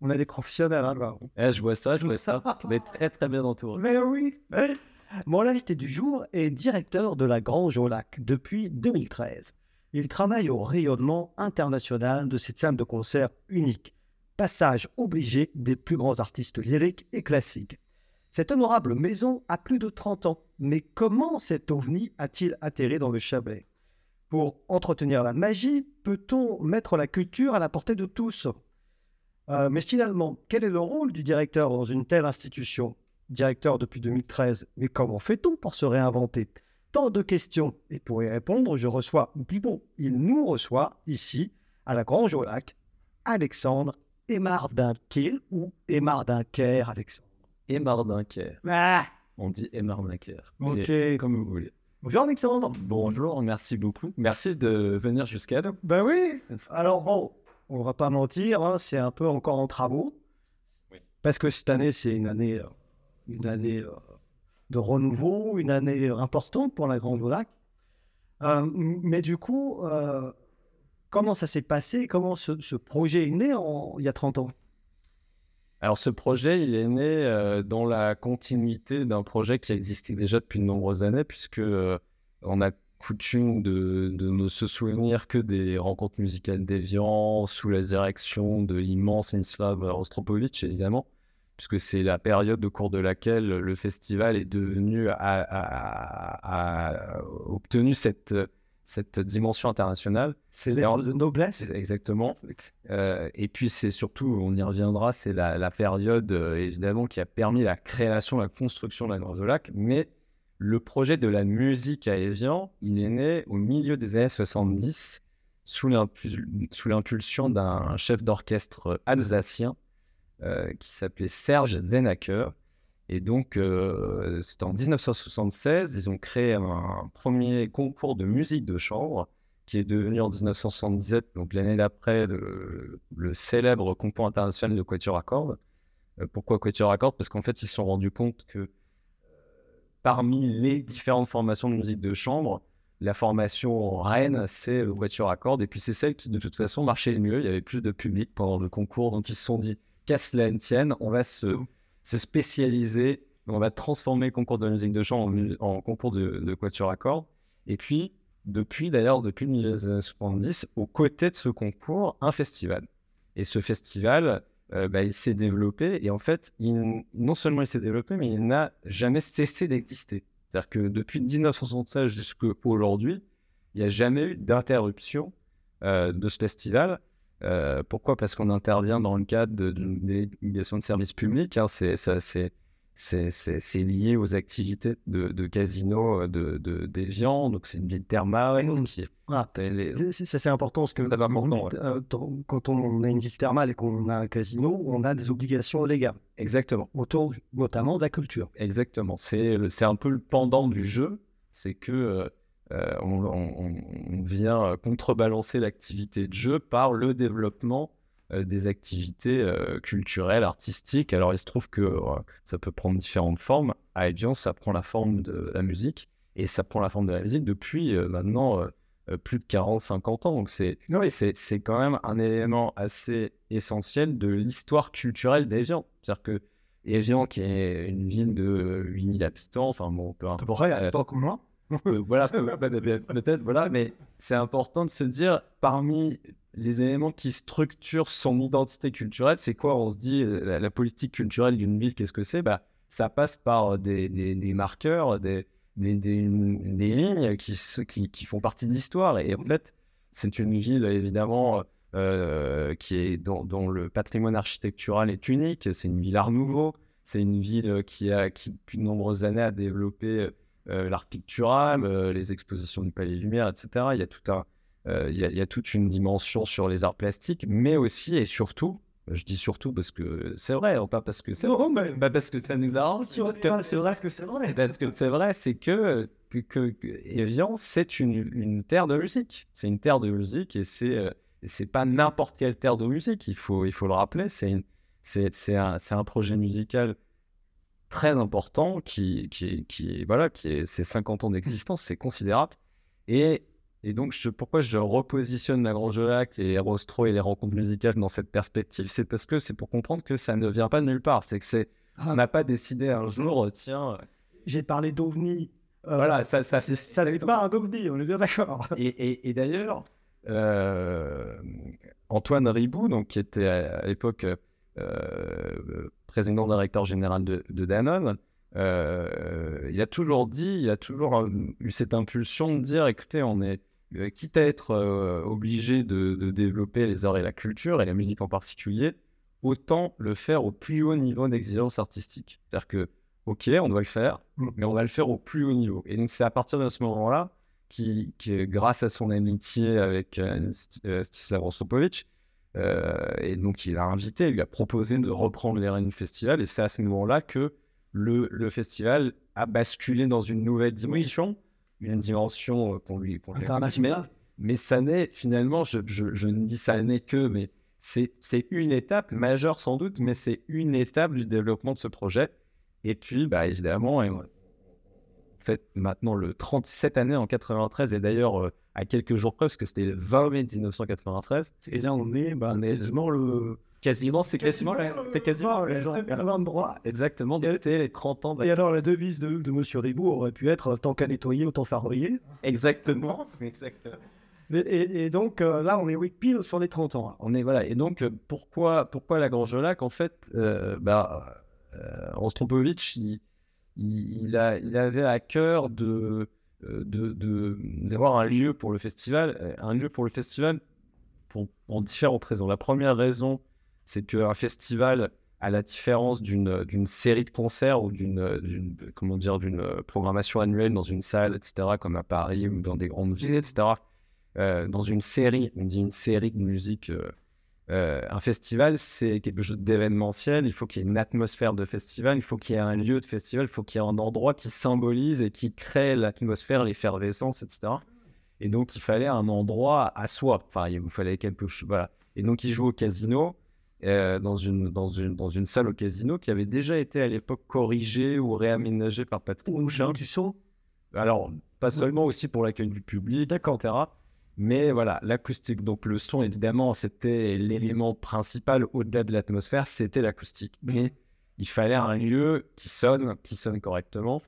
On a des professionnels, hein. Eh, je vois ça, je vois ça. On est très très bien entouré. Mais oui. Mon invité du jour est directeur de la Grange au Lac depuis 2013. Il travaille au rayonnement international de cette salle de concert unique, passage obligé des plus grands artistes lyriques et classiques. Cette honorable maison a plus de 30 ans, mais comment cet ovni a-t-il atterri dans le Chablais? Pour entretenir la magie, peut-on mettre la culture à la portée de tous? Euh, Mais finalement, quel est le rôle du directeur dans une telle institution? Directeur depuis 2013, mais comment fait-on pour se réinventer? Tant de questions, et pour y répondre, je reçois, ou plutôt, il nous reçoit ici, à la Grange au Lac, Alexandre Émardinquet ou Émardinquer, Alexandre? Émardinquer. Ah, On dit Émardinquer. Ok. Et Comme vous voulez. bonjour Alexandre. Bonjour, merci beaucoup. Merci de venir jusqu'à nous. Ben oui. Alors bon, on va pas mentir, hein, c'est un peu encore en travaux. Oui. Parce que cette année, c'est une année, euh, une année euh, de renouveau, une année importante pour la Grande Lac. Euh, mais du coup, euh, comment ça s'est passé? Comment ce, ce projet est né en- il y a 30 ans? Alors ce projet, il est né euh, dans la continuité d'un projet qui existait déjà depuis de nombreuses années, puisque on a coutume de, de ne se souvenir que des rencontres musicales d'Evian sous la direction de l'immense Mislav Rostropovitch, évidemment, puisque c'est la période au cours de laquelle le festival est devenu, a, a- a- a obtenu cette, cette dimension internationale. C'est l'ère de noblesse. Exactement. Euh, et puis c'est surtout, on y reviendra, c'est la, la période euh, évidemment qui a permis la création, la construction de la Grande Lac. Mais le projet de la musique à Evian, il est né au milieu des années 70 sous l'impu- sous l'impulsion d'un chef d'orchestre alsacien euh, qui s'appelait Serge Zenacker. Et donc, euh, c'est en 1976, ils ont créé un premier concours de musique de chambre qui est devenu en 1977, donc l'année d'après, le, célèbre concours international de Quatuor à cordes. Euh, pourquoi Quatuor à cordes Parce qu'en fait, ils se sont rendus compte que parmi les différentes formations de musique de chambre, la formation reine, c'est le Quatuor à cordes, et puis c'est celle qui, de toute façon, marchait le mieux. Il y avait plus de public pendant le concours, donc ils se sont dit, qu'à cela ne tienne, on va se, se spécialiser, on va transformer le concours de musique de chambre en, en concours de, de Quatuor à cordes. Et puis, depuis d'ailleurs, depuis le milieu des années 70, aux côtés de ce concours, un festival. Et ce festival, euh, bah, il s'est développé, et en fait, non seulement il s'est développé, mais il n'a jamais cessé d'exister. C'est-à-dire que depuis 1976 jusqu'à aujourd'hui, il n'y a jamais eu d'interruption euh, de ce festival. Euh, pourquoi? Parce qu'on intervient dans le cadre d'une délégation de service public. hein, c'est, c'est, lié aux activités de, de casino euh, de, de. Donc, c'est une ville thermale. Mhm. Qui, Ah, c'est les- C'est- c'est- Ça, c'est important parce que important, euh, quand on a une ville thermale et qu'on a un casino, on a des obligations légales, Exactement. autour notamment de la culture. Exactement. C'est, un peu le pendant du jeu. C'est que euh, euh, on, on- on vient contrebalancer l'activité de jeu par le développement des activités euh, culturelles, artistiques. Alors, il se trouve que euh, ça peut prendre différentes formes. À Evian, ça prend la forme de la musique. Et ça prend la forme de la musique depuis euh, maintenant euh, euh, plus de 40-50 ans. Donc, c'est, c'est, c'est quand même un élément assez essentiel de l'histoire culturelle d'Evian. C'est-à-dire que Evian, qui est une ville de 8000 habitants, enfin bon, peu importe. À euh, l'époque, moi, euh, voilà, peut- peut- peut-être, voilà, mais c'est important de se dire, parmi les éléments qui structurent son identité culturelle, c'est quoi On se dit, euh, la, la politique culturelle d'une ville, qu'est-ce que c'est? Bah, Ça passe par des, des- des marqueurs, des, des, des- des lignes qui, qui, qui font partie de l'histoire. Et en fait, c'est une ville, évidemment, euh, qui est, dont, dont le patrimoine architectural est unique. C'est une ville art nouveau. C'est une ville qui, a, qui, depuis de nombreuses années, a développé euh, l'art pictural, euh, les expositions du Palais Lumière, etc. Il y a tout un, euh, il y a, il y a toute une dimension sur les arts plastiques, mais aussi et surtout, je dis surtout parce que c'est vrai, hein, pas parce que c'est Non, mais- pas parce que ça nous arrange, parce que vrai, c'est vrai que c'est vrai. parce que c'est vrai, c'est que, que, Evian, c'est une, une terre de musique. C'est une terre de musique et c'est euh, c'est pas n'importe quelle terre de musique. Il faut, il faut le rappeler. C'est un, c'est un projet musical très important qui, qui, qui voilà, qui est ses 50 ans d'existence, c'est considérable. Et Et donc, je, pourquoi je repositionne la Grange Lac et Rostro et les rencontres musicales dans cette perspective? C'est parce que c'est pour comprendre que ça ne vient pas de nulle part. C'est que c'est, on n'a pas décidé un jour, tiens. J'ai parlé d'OVNI. Euh, voilà, ça, ça, ça n'est pas un OVNI, on est bien d'accord. Et, et, d'ailleurs, euh, Antoine Ribou, donc, qui était à, l'époque euh, président directeur général de, Danone, euh, il a toujours dit, il a toujours eu cette impulsion de dire, écoutez, on est euh, quitte à être euh, obligé de, développer les arts et la culture, et la musique en particulier, autant le faire au plus haut niveau d'exigence artistique. C'est-à-dire que, ok, on doit le faire, mais on va le faire au plus haut niveau. Et donc, c'est à partir de ce moment-là, qui, grâce à son amitié avec euh, Stislav Rostropovich, et donc il a invité, il lui a proposé de reprendre les du Festival, et c'est à ce moment-là que le, le, festival a basculé dans une nouvelle dimension une dimension euh, qu'on lui, internationale. Mais, ça n'est finalement, je, ne dis ça n'est que, mais c'est une étape majeure sans doute, mais c'est une étape du développement de ce projet. Et puis, bah, évidemment, en fait maintenant le 37 années en 93, et d'ailleurs euh, à quelques jours près, parce que c'était le 20 mai 1993. Et là, on est bah, quasiment le Quasiment, c'est quasiment, c'est quasiment les gens droit. Exactement, c'était les 30 ans. Et alors la devise de, de Monsieur Ribou aurait pu être tant qu'à nettoyer, autant faire briller. Exactement. Exactement. Et, donc euh, là, on est oui, pile sur les 30 ans. On est voilà. Et donc euh, pourquoi pourquoi la Grange Lac en fait, euh, bah, Rostropovitch, il, il, avait à cœur de d'avoir un lieu pour le festival, un lieu pour le festival pour, différentes raisons. La première raison, c'est qu'un festival, à la différence d'une série de concerts ou d'une d'une programmation annuelle dans une salle, etc., comme à Paris ou dans des grandes villes, etc., euh, dans une série, on dit une série de musique, euh, euh, un festival, c'est quelque chose d'événementiel. Il faut qu'il y ait une atmosphère de festival, il faut qu'il y ait un lieu de festival, il faut qu'il y ait un endroit qui symbolise et qui crée l'atmosphère, l'effervescence, etc. Et donc, il fallait un endroit à soi. Enfin, il vous fallait quelque chose. Voilà. Et donc, il joue au casino. Euh, dans, une, dans, une, dans une salle au casino qui avait déjà été à l'époque corrigée ou réaménagée par Patrick son Alors, pas seulement aussi pour l'accueil du public, etc. Mais voilà, l'acoustique. Donc, le son, évidemment, c'était l'élément principal au-delà de l'atmosphère, c'était l'acoustique. Mais il fallait un lieu qui sonne, qui sonne correctement.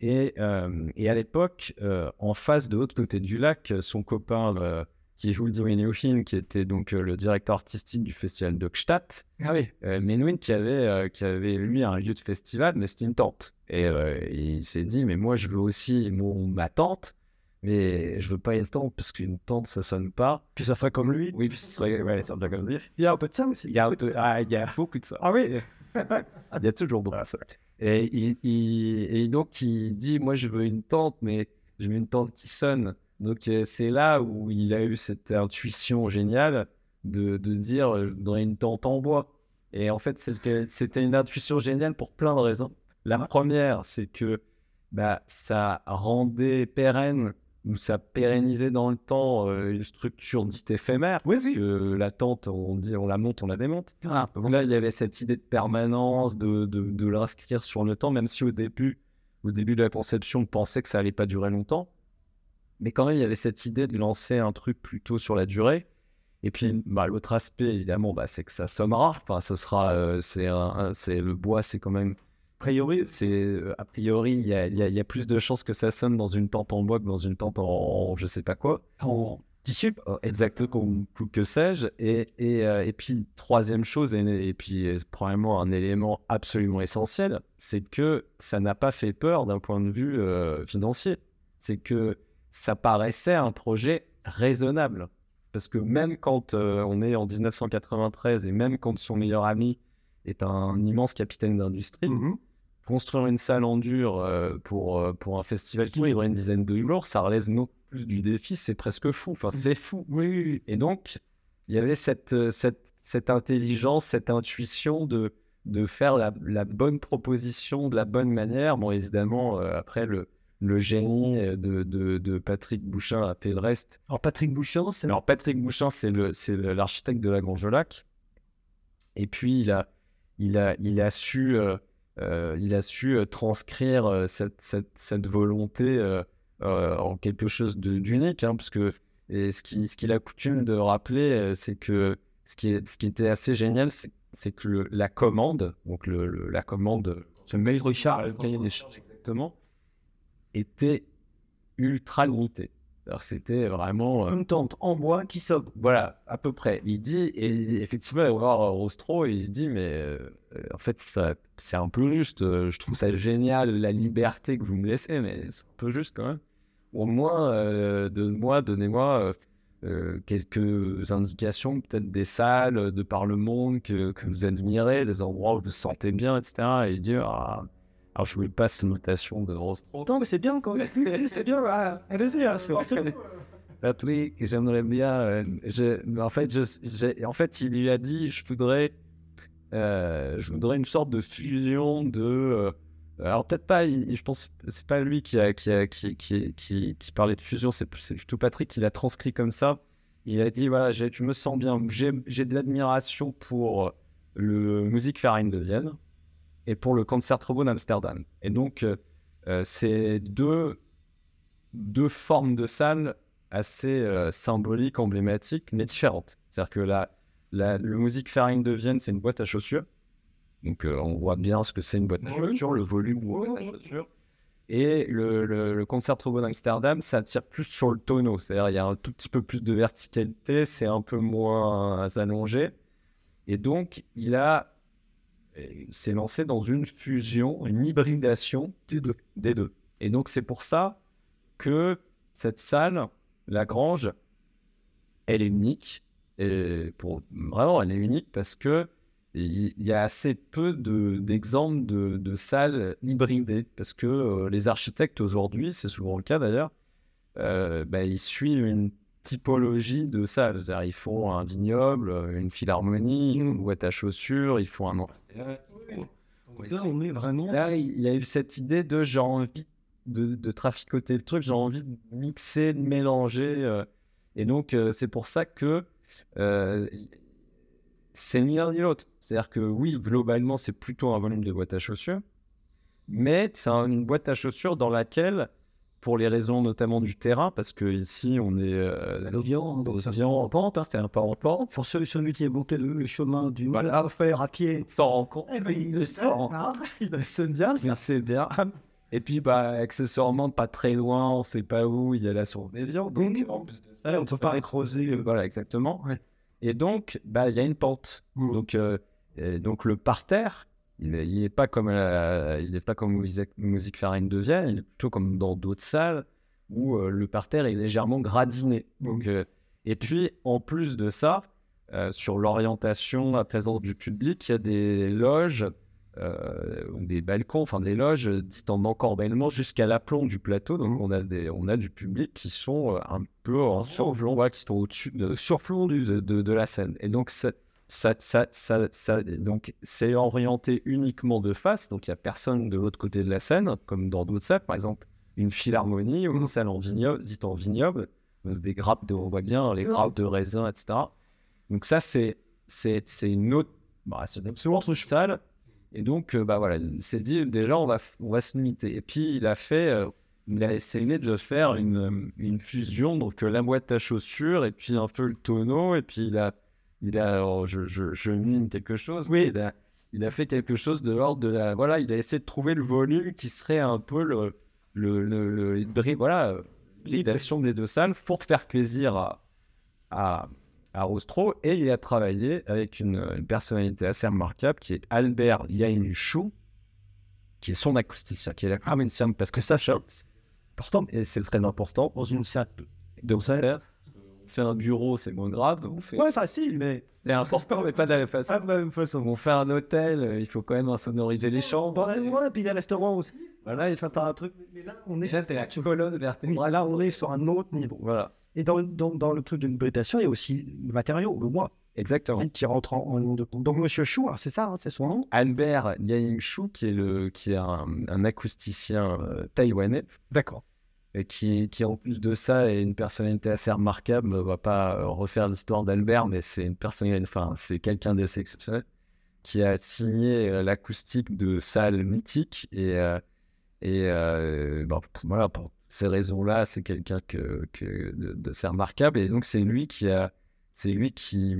Et, euh, et à l'époque, euh, en face de l'autre côté du lac, son copain qui joue le qui était donc euh, le directeur artistique du festival de Gstaad. Ah oui. Euh, Menuhin qui avait, euh, qui avait lui un lieu de festival, mais c'était une tente. Et il s'est dit, mais moi je veux aussi mon, ma tente, mais je veux pas une tente parce qu'une tente ça sonne pas. Puis ça ferait comme lui. Oui, puis ça ferait ouais, ça comme lui. Il y a un peu de ça aussi. Il y a, un peu, ah, il y a beaucoup de ça. Ah oui. il y a toujours beaucoup de ça. Et, il, et donc il dit, moi je veux une tente, mais je veux une tente qui sonne. Donc euh, c'est là où il a eu cette intuition géniale de, de dire je voudrais une tente en bois. Et en fait, c'était une intuition géniale pour plein de raisons. La première, c'est que bah, ça rendait pérenne ou ça pérennisait dans le temps euh, une structure dite éphémère. Oui, oui. la tente, on, dit, on la monte, on la démonte. Ah, là, il y avait cette idée de permanence, de, de, de l'inscrire sur le temps, même si au début, au début de la conception, on pensait que ça allait pas durer longtemps. Mais quand même, il y avait cette idée de lancer un truc plutôt sur la durée. Et puis, bah, l'autre aspect, évidemment, bah, c'est que ça sommera. Enfin, ce sera, euh, c'est, le bois, c'est quand même. A priori, c'est euh, a priori, il y a, y a, plus de chances que ça sonne dans une tente en bois que dans une tente en, je sais pas quoi. En tissu. Oh, exactement, que sais-je. Et, et, euh, et, puis, troisième chose, et, et puis probablement un élément absolument essentiel, c'est que ça n'a pas fait peur d'un point de vue financier. C'est que ça paraissait un projet raisonnable. Parce que même quand euh, on est en 1993 et même quand son meilleur ami est un immense capitaine d'industrie, mhm. Construire une salle en dur euh, pour, euh, pour un festival qui durerait une dizaine de jours, ça relève non plus du défi, c'est presque fou. Enfin, c'est fou. Oui, Et donc, il y avait cette, cette, cette intelligence, cette intuition de, de faire la, la, bonne proposition de la bonne manière. Bon, évidemment, après, le, le génie euh, de, de, Patrick Bouchin a fait le reste. Alors Patrick Bouchin, c'est alors Patrick Bouchin, c'est le c'est l'architecte de la Grange-Lac. Et puis il a il a il a su euh, euh, il a su transcrire cette, cette, volonté en quelque chose d'unique, hein, parce que ce qu'il a coutume de rappeler, c'est que ce qui, était assez génial, c'est que la commande, donc la commande, ce mail Richard, le cahier des charges exactement, était ultra limité. Alors c'était vraiment une tente en bois qui saute. Voilà, à peu près. Il dit et effectivement, il va voir Rostro il dit mais en fait ça c'est un peu juste. Je trouve ça génial la liberté que vous me laissez, mais c'est un peu juste quand même au moins, euh, de moi, donnez-moi euh, euh, quelques indications, peut-être des salles de par le monde que, que, vous admirez, des endroits où vous vous sentez bien, etc. Et dire, ah, alors je vous passe une notation de Rostro. Non, mais c'est bien quand même. c'est bien, allez-y, hein, oui, j'aimerais bien. Je, en, fait, je, en fait, il lui a dit je voudrais, je voudrais une sorte de fusion de alors peut-être pas, je pense c'est pas lui qui, a, qui, a, qui, qui, qui, parlait de fusion, c'est plutôt Patrick qui l'a transcrit comme ça. Il a dit voilà, je me sens bien, j'ai de l'admiration pour le Musique Farine de Vienne et pour le Concertgebouw d'Amsterdam. Et donc euh, euh, c'est deux, deux formes de salles assez euh, symboliques, emblématiques, mais différentes. C'est-à-dire que la, la, le Musique Farine de Vienne, c'est une boîte à chaussures donc, euh, on voit bien ce que c'est une boîte de chaussures, le volume chaussures. Et le, le, le concert d'Amsterdam, ça tire plus sur le tonneau. C'est-à-dire, il y a un tout petit peu plus de verticalité, c'est un peu moins allongé. Et donc, il a s'est lancé dans une fusion, une hybridation des deux. Des deux. Et donc, c'est pour ça que cette salle, la Grange, elle est unique. Et pour, vraiment, elle est unique parce que il y a assez peu d'exemples de, salles hybridées parce que euh, les architectes aujourd'hui, c'est souvent le cas d'ailleurs, euh, bah, ils suivent une typologie de salles. C'est-à-dire, ils font un vignoble, une philharmonie, une boîte à chaussures, ils font un. Là, on est vraiment. Là, il y a eu cette idée de j'ai envie de, de traficoter le truc, j'ai envie de mixer, de mélanger. Euh, et donc, c'est pour ça que c'est ni l'un ni l'autre. C'est-à-dire que oui, globalement, c'est plutôt un volume de boîte à chaussures, mais c'est une boîte à chaussures dans laquelle, pour les raisons notamment du terrain, parce que ici on est euh, en pente, hein, c'est un pas en pente. Pour celui, qui est monté le, chemin du voilà. à faire à pied, s'en rend compte. Eh ben, il le sait, hein. il le sait bien. Il sait bien. Et puis, bah, accessoirement, pas très loin, on sait pas où, il y a la source des viandes. Donc, en plus de ça, on ne peut pas récroser. Euh, voilà, exactement. Et donc, bah, il y a une pente. Mmh. Donc, euh, donc, le parterre, il n'est pas comme, il est pas comme musique, musique farine de Vienne, il est plutôt comme dans d'autres salles où euh, le parterre est légèrement gradiné. Donc, euh, et puis, en plus de ça, sur l'orientation, la présence du public, il y a des loges euh, des balcons, enfin des loges dites en encordellement jusqu'à l'aplomb du plateau. Donc mmh. on a, des, on a du public qui sont euh, un peu en surplomb, qui sont au-dessus de surplomb de, de, la scène. Et donc ça, ça, ça, ça, donc c'est orienté uniquement de face, donc il n'y a personne de l'autre côté de la scène, comme dans d'autres salles, par exemple une philharmonie ou une salle en vignoble, dite en vignoble, des grappes de, on voit bien les grappes de raisin, etc. Donc ça c'est c'est une autre, bah, c'est une autre salle et donc, euh, bah voilà, il s'est dit déjà, on va, on va se limiter. Et puis, il a fait, euh, il a essayé de faire une, euh, une, fusion, donc la boîte à chaussures et puis un peu le tonneau. Et puis, il a, il a je, je, je mine quelque chose. Oui, il a, il a fait quelque chose de l'ordre de la. Voilà, il a essayé de trouver le volume qui serait un peu le. le, le, le voilà, l'idation des deux salles pour faire plaisir à, à à Rostro et il a travaillé avec une, personnalité assez remarquable qui est Albert Chou qui est son acousticien, qui est l'acousticien, parce que ça, c'est important et c'est très important dans une salle de ça. Fait un bureau, c'est moins grave. On fait... Ouais, facile, mais c'est important, mais pas de la même façon. de la même façon. On fait un hôtel, il faut quand même insonoriser les chambres. et puis les restaurants aussi. Voilà, il fait pas un truc. Mais là, on est. c'est la colonne vertébrale. Là, on est sur un autre niveau. Voilà. Et dans, dans, dans le truc d'une hybridation, il y a aussi le matériau, le bois. Exactement. Qui rentre en, ligne de compte. Donc, Monsieur Chou, hein, c'est ça, hein, c'est son nom? Albert Yang Chou, qui est, le, qui est un, un acousticien euh, taïwanais. D'accord. Qui, en plus de ça, est une personnalité assez remarquable. On va pas euh, refaire l'histoire d'Albert, mais c'est une personnalité, enfin, c'est quelqu'un d'assez exceptionnel qui a signé euh, l'acoustique de salles mythiques et, et voilà, pour ces raisons-là, c'est quelqu'un que, que c'est remarquable. Et donc, c'est lui qui a, c'est lui qui,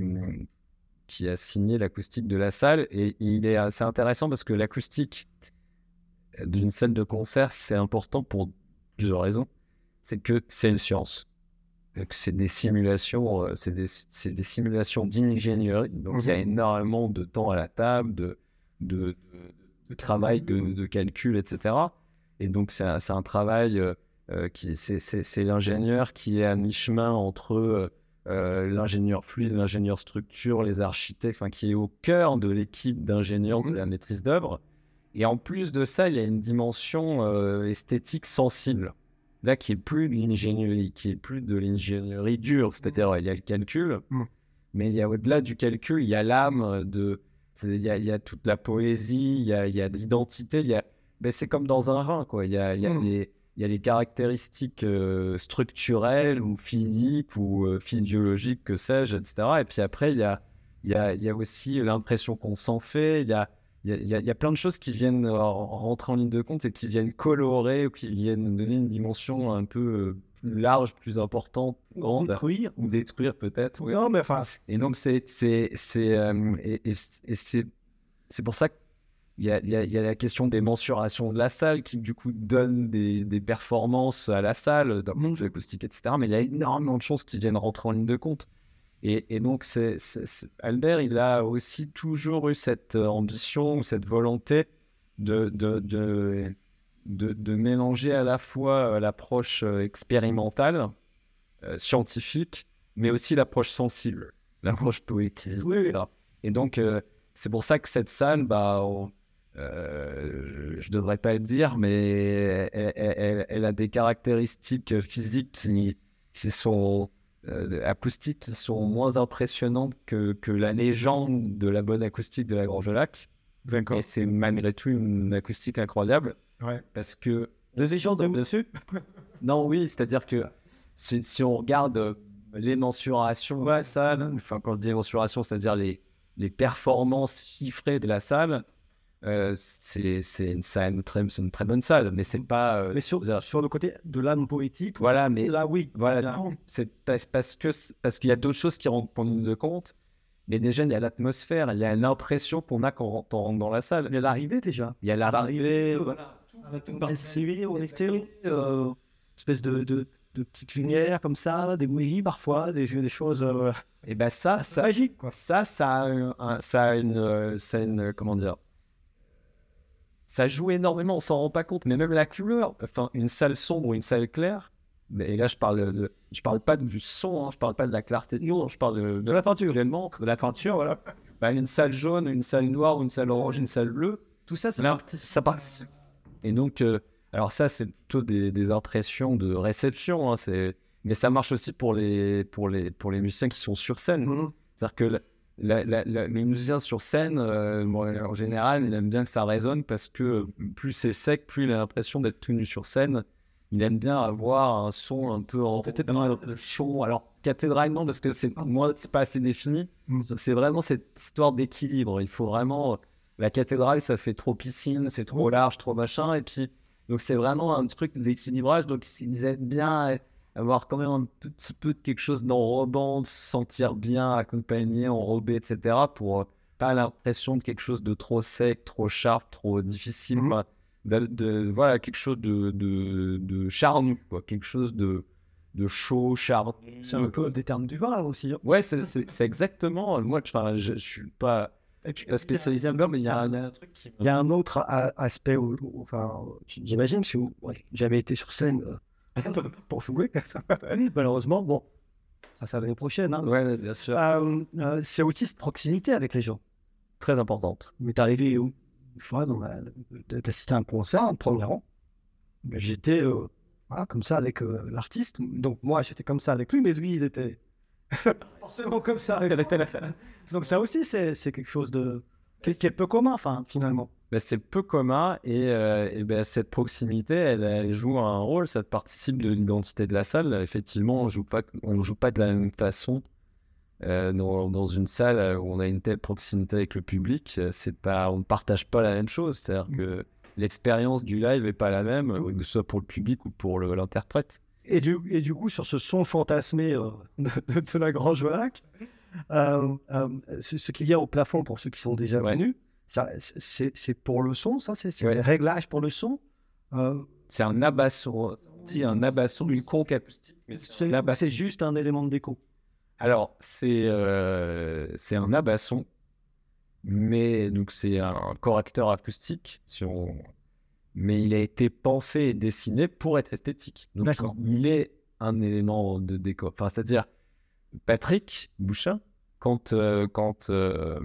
qui a signé l'acoustique de la salle. Et il est assez intéressant parce que l'acoustique d'une salle de concert, c'est important pour plusieurs raisons. C'est que c'est une science. Donc, C'est des simulations, euh, c'est des, c'est des simulations d'ingénierie. Donc, il y a énormément de temps à la table, de, de, de- de travail, de, de calcul, etc. Et donc, c'est un, c'est un travail euh, euh, qui, c'est, l'ingénieur qui est à mi-chemin entre euh, l'ingénieur fluide, l'ingénieur structure, les architectes, enfin, qui est au cœur de l'équipe d'ingénieurs de la maîtrise d'œuvre. Et en plus de ça, il y a une dimension euh, esthétique sensible. Là, qui est plus de l'ingénierie, qui est plus de l'ingénierie dure, c'est-à-dire il y a le calcul, Mm. mais il y a au-delà du calcul, il y a l'âme de, il y a, il y a toute la poésie, il y a, l'identité, il y a, ben, c'est comme dans un vin, quoi. Il y a, il y a Mm. les, il y a les caractéristiques euh, structurelles ou physiques ou euh, physiologiques, que sais-je, etc. Et puis après, il y a, il y a, il y a aussi l'impression qu'on s'en fait, il y a, il y, a, y y plein de choses qui viennent euh, rentrer en ligne de compte et qui viennent colorer ou qui viennent donner une dimension un peu euh, plus large, plus importante, grande, Détruire. ou détruire peut-être. oui. Non, mais enfin, Et donc, c'est, c'est, c'est, euh, et, c'est, c'est pour ça qu'il y a, il y, a, il y a la question des mensurations de la salle qui, du coup, donne des, des performances à la salle, d'un vue acoustique, etc. Mais il y a énormément de choses qui viennent rentrer en ligne de compte. Et, et donc, Albert, il a aussi toujours eu cette euh, ambition, cette volonté de, de, de, de, de mélanger à la fois euh, l'approche euh, expérimentale, euh, scientifique, mais aussi l'approche sensible, l'approche poétique. Oui. Et donc, euh, c'est pour ça que cette salle, bah, on- euh, je devrais pas le dire, mais elle- elle a des caractéristiques physiques qui, qui sont euh, acoustiques qui sont moins impressionnantes que, que la légende de la bonne acoustique de la Grange Lac. Et c'est malgré tout une acoustique incroyable Ouais. parce que Des légendes de dessus non, oui, c'est-à-dire que si, si on regarde euh, les mensurations de la salle, enfin quand je dis mensuration, c'est-à-dire les, les performances chiffrées de la salle, euh, c'est une, salle, très, une très bonne salle, mais c'est pas... euh, Mais sur, sur le côté de l'âme poétique, voilà, mais là, oui. voilà, c'est parce que parce qu'il y a d'autres choses qui rentrent en ligne de compte. Mais déjà, il y a l'atmosphère, il y a l'impression qu'on a quand on rentre- dans la salle. Il y a l'arrivée déjà. Il y a L'arrivée, euh, voilà. Une série, on extérieur, euh, espèce de, de, de petites lumières comme ça, des bougies parfois, des, des choses euh, Et ben ça, ça, magiques. Quoi. Ça, ça a, un- ça a une, euh, ça a une- comment dire, ça joue énormément. On s'en rend pas compte, mais même la couleur. Enfin, une salle sombre ou une salle claire. Et là, je parle de, je parle pas du son, hein, je parle pas de la clarté l'eau, je parle de, de la peinture réellement, de la peinture, voilà. Bah, une salle jaune, une salle noire, une salle orange, une salle bleue, tout ça, ça, participe- ça participe. Et donc, euh, alors ça, c'est plutôt des, des impressions de réception, hein, mais ça marche aussi pour les, pour les, pour les musiciens qui sont sur scène. Mhm. C'est-à-dire que la- la- la- la- le musicien sur scène, euh, bon, en général, il aime bien que ça résonne parce que plus c'est sec, plus il a l'impression d'être tenu sur scène. Il aime bien avoir un son un peu en chaud. Alors, cathédrale, non, parce que c'est moi, c'est pas assez défini. Donc, C'est vraiment cette histoire d'équilibre. Il faut vraiment. La cathédrale, ça fait trop piscine, c'est trop large, trop machin. Et puis, donc, c'est vraiment un truc d'équilibrage. Donc, ils aiment bien avoir quand même un petit peu de quelque chose d'enrobant, de se sentir bien accompagné, enrobé, etc. pour euh, pas l'impression de quelque chose de trop sec, trop sharp, trop difficile. Mhm. Enfin, de, de- voilà, quelque chose de, de, de charnu, quoi. quelque chose de, de chaud, charnu. C'est un peu des termes du vin aussi. hein. Ouais, c'est- exactement. Moi, enfin, je, je suis pas, je suis pas spécialisé en beurre, mais il y a, a un truc qui. Il y a un autre a- aspect, où, où- enfin, j'imagine, si vous ouais, jamais été sur scène euh, pour jouer, malheureusement, bon, ça c'est l'année prochaine. Hein. Ouais, bien sûr. Euh, euh, c'est aussi cette proximité avec les gens. Très importante. Il m'est arrivé où une fois d'assister à un concert en premier rang. Mais J'étais euh, voilà, comme ça avec l'artiste. Donc moi, j'étais comme ça avec lui, mais lui, il était forcément comme ça. avec. Donc ça aussi, c'est quelque chose de qui est peu commun, enfin, finalement. Ben, c'est peu commun et, euh, et ben, cette proximité, elle, elle joue un rôle, ça participe de l'identité de la salle. Effectivement, on joue pas, on joue pas de la même façon euh, dans, dans une salle où on a une telle proximité avec le public. euh, C'est pas, on ne partage pas la même chose. C'est-à-dire que l'expérience du live n'est pas la même, euh, que ce soit pour le public ou pour l'interprète. Et du, et du coup, sur ce son fantasmé euh, de, de- de la Grange Lac, euh, euh, ce, ce qu'il y a au plafond pour ceux qui sont déjà venus, c'est pour le son, ça C'est Ouais. les réglages pour le son Euh, C'est un abasson, on dit un abasson, une conque acoustique, c'est juste un élément de déco. Alors, c'est euh, c'est un abasson, mais donc c'est un correcteur acoustique, si on... mais il a été pensé et dessiné pour être esthétique. Donc, il est un élément de décor. Enfin, c'est-à-dire, Patrick Bouchin, quand, euh, quand euh,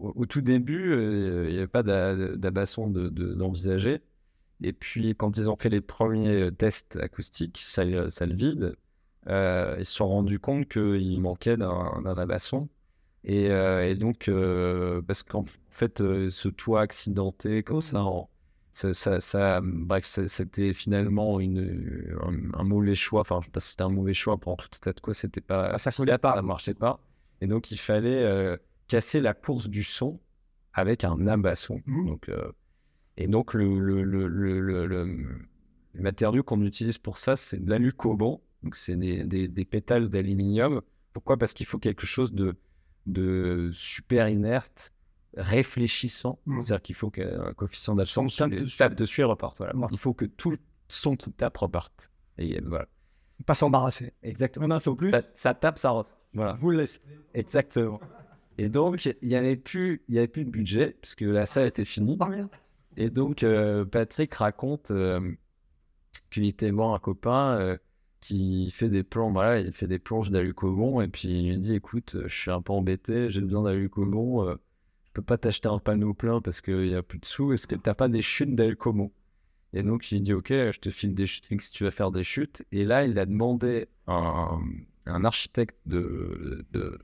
au, au tout début, euh, il n'y avait pas d'a- d'abasson de- de- d'envisager. et puis, quand ils ont fait les premiers tests acoustiques, ça, le- ça le vide. Euh, ils se sont rendus compte qu'il manquait d'un abasson. Et, euh, et donc, euh, parce qu'en fait, euh, ce toit accidenté comme ça, en- ça, ça, ça- bref, c'était finalement une, un, un mauvais choix. Enfin, je sais pas si c'était un mauvais choix pour tout état de cause, c'était pas, ça pas, ça marchait pas. Et donc, il fallait euh, casser la course du son avec un abasson. Mhm. Donc, euh, et donc, le, le, le, le, matériau qu'on utilise pour ça, c'est de l'alucobon. Donc, c'est des, des, des pétales d'aluminium. Pourquoi? Parce qu'il faut quelque chose de, de super inerte, réfléchissant. Mhm. C'est-à-dire qu'il faut qu'un coefficient d'absorption On tape tape dessus et reparte. Voilà. Ouais. Il faut que tout le son qui tape reparte. Et euh, voilà. Pas s'embarrasser. Exactement. Un info plus, Ça, ça tape, ça repart. Voilà. vous le laissez. Exactement. Et donc, il n'y avait, plus- y avait plus de budget, parce que la salle était finie. Ah. Et donc, euh, Patrick raconte euh, qu'il était voir un copain euh, qui fait des plans, voilà, il fait des planches d'alucobon, et puis il lui dit Écoute, je suis un peu embêté, j'ai besoin d'alucobon, je peux pas t'acheter un panneau plein parce qu'il n'y a plus de sous, est-ce que t'as pas des chutes d'alucobon Et donc, il dit Ok, je te file des chutes si tu vas faire des chutes. Et là, il a demandé à un, un architecte de, de,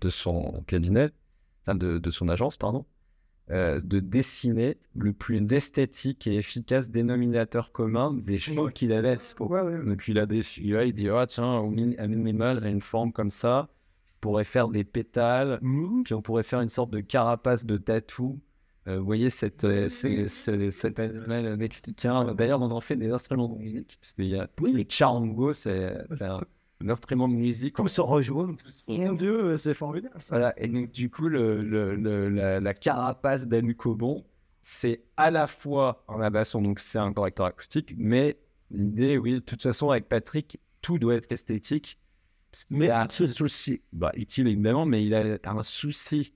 de son cabinet, de, de son agence, pardon, euh, de dessiner le plus esthétique et efficace dénominateur commun des choses qu'il avait. Ouais, ouais. Donc il a des, il, a- il dit ah tiens au minimal j'ai une forme comme ça, je pourrais faire des pétales, Mhm. puis on pourrait faire une sorte de carapace de tatou. Euh, vous voyez cette, euh, c'est- cet animal mexicain. D'ailleurs on en fait des instruments de musique parce qu'il y a le charango c'est un instrument de musique. Comme se rejoindre. Mon Dieu, c'est formidable. ça. Voilà, et donc du coup, le, le- le- la, la carapace d'alucobon, c'est à la fois un abasson, donc c'est un correcteur acoustique, mais l'idée, oui, de toute façon, avec Patrick, tout doit être esthétique. Mais a un souci, bah, utile évidemment, mais il a un souci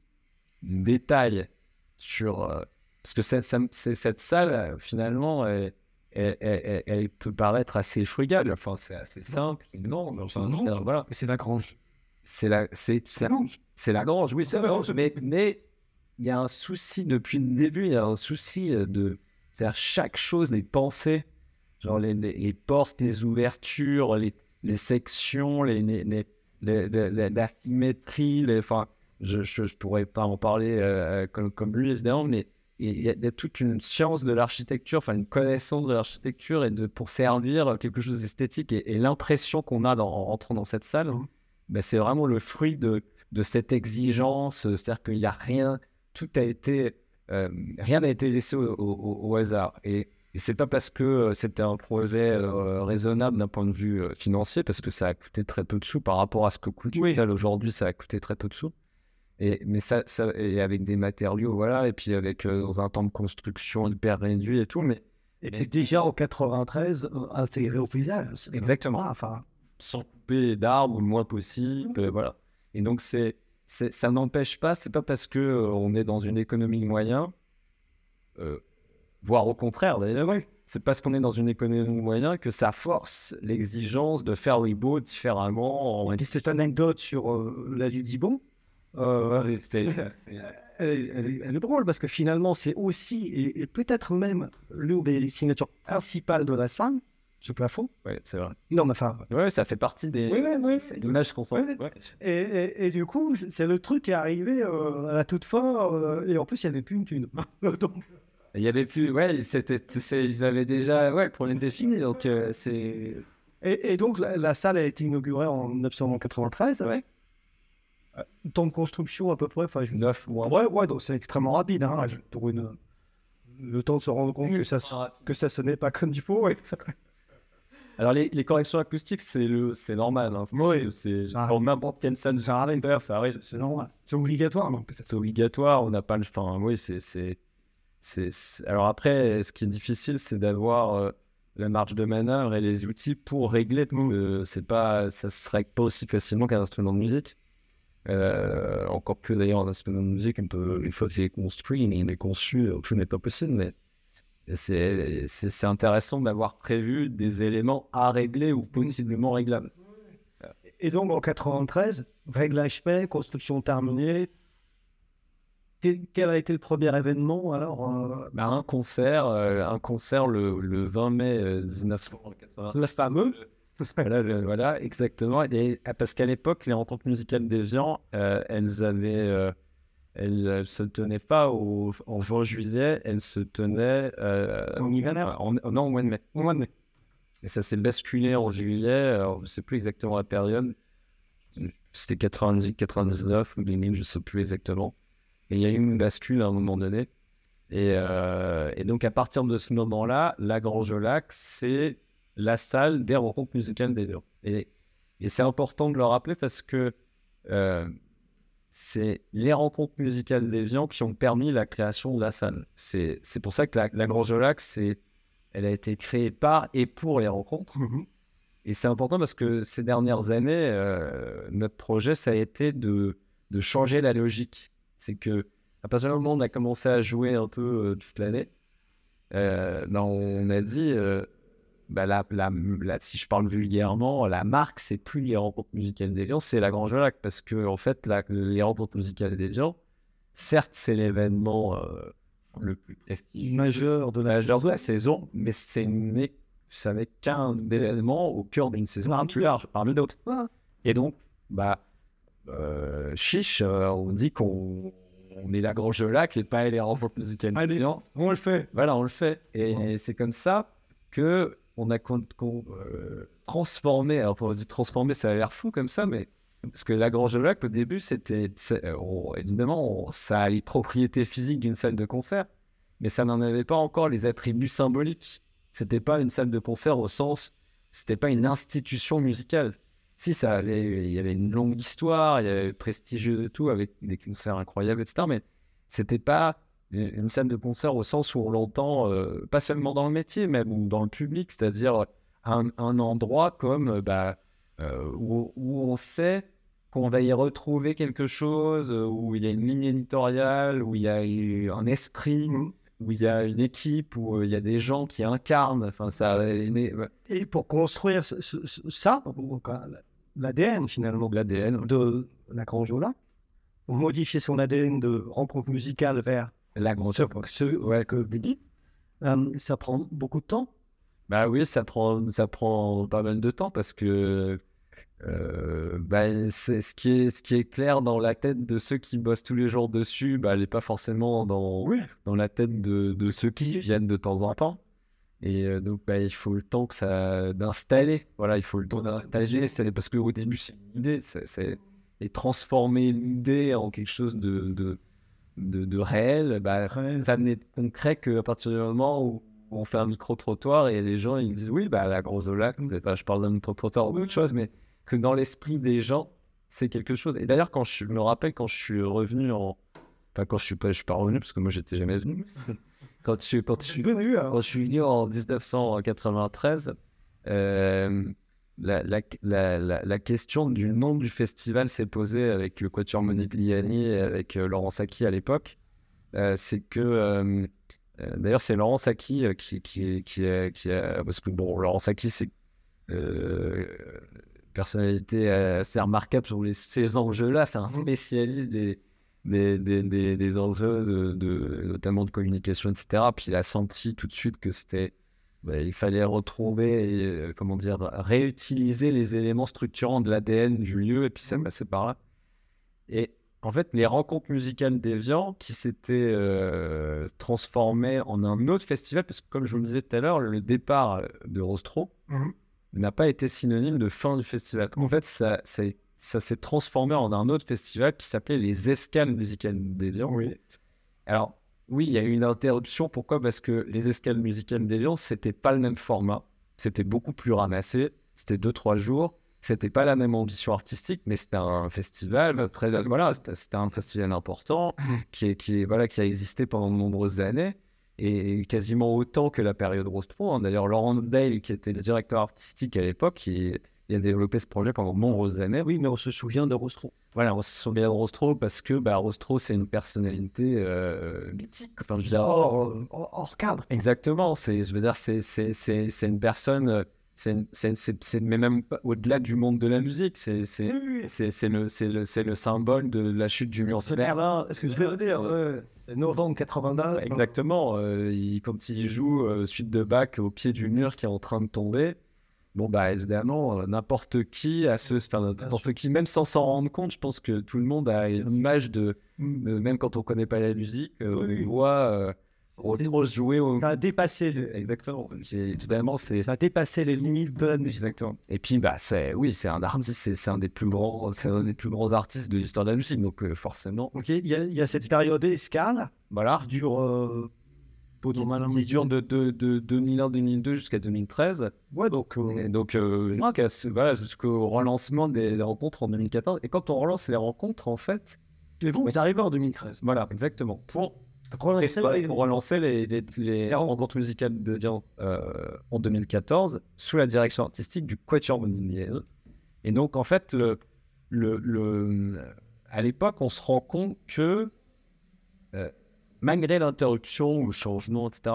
de détail sur. euh, parce que cette salle, euh, finalement, elle, elle- elle- elle- peut paraître assez frugale. Enfin, c'est assez simple. Non, mais enfin, voilà. Mais c'est la grange. C'est la, c'est, c'est, c'est la grange, oui, c'est la grange. Mais, mais il y a un souci depuis le début, il y a un souci euh, de. C'est-à-dire, chaque chose est pensée. Genre, les, les, les portes, les ouvertures, les, les sections, les, les, la symétrie, enfin, je, je pourrais pas en parler euh, comme, comme lui, évidemment, mais il y, a, toute une science de l'architecture, enfin, une connaissance de l'architecture et de, pour servir quelque chose d'esthétique. Et, et l'impression qu'on a dans, en rentrant dans cette salle, ben, c'est vraiment le fruit de, de cette exigence, c'est-à-dire qu'il n'y a rien, tout a été, euh, rien n'a été laissé au, au- au hasard. Et, et c'est pas parce que euh, c'était un projet euh, raisonnable d'un point de vue financier, parce que ça a coûté très peu de sous par rapport à ce que coûte Oui. aujourd'hui, ça a coûté très peu de sous. Et, mais ça, ça, et avec des matériaux, voilà, et puis avec euh, dans un temps de construction hyper réduit et tout, mais Et puis déjà en 93, euh, intégré au paysage. Exactement. Ah, enfin, sans couper d'arbres le moins possible, euh, voilà. Et donc c'est, ça n'empêche pas, c'est pas parce que euh, on est dans une économie de moyens, euh, voire au contraire d'ailleurs, c'est parce qu'on est dans une économie de moyens que ça force l'exigence de faire les beaux différemment. en- et cette anecdote sur la Ludibon, euh, C'est- elle, est- elle est- elle est drôle parce que finalement, c'est aussi, et, et peut-être même l'une des signatures principales de la salle, ce plafond. ouais, c'est vrai. Non, mais enfin. Ouais, ça fait partie des Oui, oui, oui. c'est l'image qu'on sent. Ouais. Et, et- et du coup, c'est le truc qui est arrivé euh, à la toute fin, euh, et en plus, il n'y avait plus une thune. Donc, Il y avait plus, ouais, c'était, ils avaient déjà, ouais, le problème défini, donc c'est, et, et donc, la, la salle a été inaugurée en 1993. Ouais. Euh, Temps de construction à peu près. Enfin, je... 9 mois. Ouais, ouais, donc c'est extrêmement rapide hein, pour une, le temps de se rendre compte que ça, que ça sonnait pas comme il faut. ouais. Alors, les, les corrections acoustiques, c'est le, c'est normal. Hein. Oui. C'est pour n'importe quelle de Ça arrive. ça arrive. C'est normal. C'est obligatoire, non. C'est obligatoire. On n'a pas le. Enfin, oui, c'est, c'est, c'est, c'est- Alors après, ce qui est difficile, c'est d'avoir euh, la marge de manœuvre et les outils pour régler. parce que c'est pas, ça se règle pas aussi facilement qu'un instrument de musique. Euh, encore plus d'ailleurs un instrument de musique, on peut, une fois qu'il est construit, il est conçu, euh, tout n'est pas possible, mais c'est, intéressant d'avoir prévu des éléments à régler ou possiblement réglables. Et donc en 93, réglage fait, construction terminée. Quel, a été le premier événement alors euh, Bah, un concert, euh, un concert le, le 20 mai euh, 1980. Le fameux Voilà, exactement. Et, parce qu'à l'époque, les rencontres musicales des gens, euh, elles avaient, euh, elles, elles se tenaient pas au, en juin-juillet, elles se tenaient euh, En hiver en, non, au mois de mai. Au mois de mai. Et ça s'est basculé en juillet. Alors, je sais plus exactement la période. C'était 90, 99 ou 2000, je sais plus exactement. Et il y a eu une bascule à un moment donné. Et, euh, et donc, à partir de ce moment-là, la Grange au Lac, c'est la salle des rencontres musicales des Lions. Et, et c'est important de le rappeler parce que euh, c'est les rencontres musicales des Vians qui ont permis la création de la salle. C'est c'est pour ça que la, la Grange Lac, c'est, elle a été créée par et pour les rencontres. Et c'est important parce que ces dernières années, euh, notre projet, ça a été de, de changer la logique. C'est que à partir du moment où on a commencé à jouer un peu euh, toute l'année, euh, ben, on a dit, bah, la, la- la- si je parle vulgairement, la marque, c'est plus les rencontres musicales des Lions, c'est la Grange Lac. Parce que, en fait, la- les rencontres musicales des Lions, certes, c'est l'événement euh, le plus prestigieux majeur de la majeur de la saison, mais c'est n'est ça n'est qu'un événement au cœur d'une saison un plus large, parmi d'autres. Et donc, bah, euh, chiche, euh, on dit qu'on on est la Grange Lac et pas les rencontres musicales. Allez, Non, On le fait. voilà, on le fait. Et c'est comme ça que on a euh, transformé. Alors, pour dire transformer, ça a l'air fou comme ça, mais parce que la Grange de au début, c'était évidemment, ça a les propriétés physiques d'une salle de concert, mais ça n'en avait pas encore les attributs symboliques. C'était pas une salle de concert au sens, c'était pas une institution musicale. Si, ça il y avait une longue histoire, il y avait prestigieux et tout, avec des concerts incroyables, etc. Mais c'était pas une salle de concert au sens où on l'entend, euh, pas seulement dans le métier, mais dans le public, c'est-à-dire un, un endroit comme euh, bah, euh, où, où on sait qu'on va y retrouver quelque chose, où il y a une ligne éditoriale, où il y a un esprit, Mhm. où il y a une équipe, où il y a des gens qui incarnent. Enfin, ça, Et pour construire ce- ce- ce- ça, l'ADN finalement l'ADN, de la pour modifier son ADN de rencontre musicale vers la grande ce, ce Ouais. que vous dites, euh, ça prend beaucoup de temps? Bah oui, ça prend, ça prend pas mal de temps parce que euh, bah, c'est ce qui est, ce qui est clair dans la tête de ceux qui bossent tous les jours dessus, bah, elle n'est pas forcément dans, Oui. dans la tête de, de ceux qui viennent de temps en temps. Et euh, donc, bah, il faut le temps que ça d'installer. Voilà, il faut le temps d'installer. Parce qu'au début, c'est une idée. C'est, c'est- et transformer l'idée en quelque chose de, de, de, de réel, bah, ça n'est concret qu'à partir du moment où on fait un micro-trottoir et les gens ils disent oui, bah, la grosse lac, pas- je parle d'un micro-trottoir ou autre chose, mais que dans l'esprit des gens, c'est quelque chose. Et d'ailleurs, quand je me rappelle, quand je suis revenu en. Enfin, quand je suis pas, je suis pas revenu parce que moi j'étais jamais venu. Quand je, quand je alors. quand je suis venu en 1993, euh, la, la, la, la, question du nom du festival s'est posée avec le Quatuor Modigliani et avec euh, Laurent Sacchi à l'époque. Euh, c'est que, euh, euh, d'ailleurs, c'est Laurent euh, qui, qui, qui, a- qui a- parce que bon, Laurent Sacchi, c'est euh, personnalité assez remarquable sur les, ces enjeux-là. C'est un spécialiste des, des, des, des, des enjeux, de, de- notamment de communication, etc. Puis il a senti tout de suite que c'était. Bah, il fallait retrouver, et, euh, comment dire, réutiliser les éléments structurants de l'ADN du lieu, et puis ça passait par là. Et en fait, les rencontres musicales d'Evian qui s'étaient euh, transformées en un autre festival, parce que comme je vous le disais tout à l'heure, le départ euh, de Rostro Mhm. n'a pas été synonyme de fin du festival. En fait, ça, ça, ça s'est transformé en un autre festival qui s'appelait les Escales musicales d'Evian. Oui. Alors, oui, il y a eu une interruption. Pourquoi? Parce que les escales musicales d'Évian, c'était pas le même format. C'était beaucoup plus ramassé. C'était deux, trois jours. C'était pas la même ambition artistique, mais c'était un festival très, voilà, c'était un festival important qui, est, qui, est, voilà, qui a existé pendant de nombreuses années et quasiment autant que la période Rostro. hein. D'ailleurs, Laurence Dale, qui était le directeur artistique à l'époque, il, il a développé ce projet pendant de nombreuses années. Oui, mais on se souvient de Rostro. Voilà, on se souvient de Rostro parce que bah, Rostro, c'est une personnalité euh, mythique. Enfin, je veux dire, Hors, euh, hors- hors cadre. Exactement, c'est, je veux dire, c'est, c'est, c'est, c'est une personne, euh, c'est, mais même au-delà du monde de la musique, c'est, c'est, c'est, c'est le, c'est, le, c'est le symbole de la chute du mur C'est solaire. là, ce que je veux dire? C'est novembre 89. Exactement, euh, il- quand il joue euh, suite de bac au pied du mur qui est en train de tomber, bon, bah évidemment, n'importe qui, a ce, enfin, n'importe qui, même sans s'en rendre compte, je pense que tout le monde a une image de, de- même quand on connaît pas la musique, euh, on voit euh, Rostro jouer au. Ça a dépassé, le- Exactement, évidemment, c'est. ça a dépassé les limites de la musique. Exactement. Et puis, bah, c'est, oui, c'est un artiste, c'est, un des plus grands, c'est un des plus grands artistes de l'histoire de la musique, donc euh, forcément, Ok, il y, a, il y a cette période escale voilà. dure euh, Il dure de, de, de 2001-2002 jusqu'à 2013. Ouais, donc euh, Et donc, euh, jusqu'à ce- voilà, jusqu'au relancement des, des rencontres en 2014. Et quand on relance les rencontres, en fait, vous arrivez en 2013. voilà, exactement, pour, Relancer les- relancer les, les, les rencontres musicales de Vian euh, en 2014 sous la direction artistique du Quatuor Modigliani. Et donc, en fait, le, le, le- à l'époque, on se rend compte que euh, malgré l'interruption ou le changement, etc.,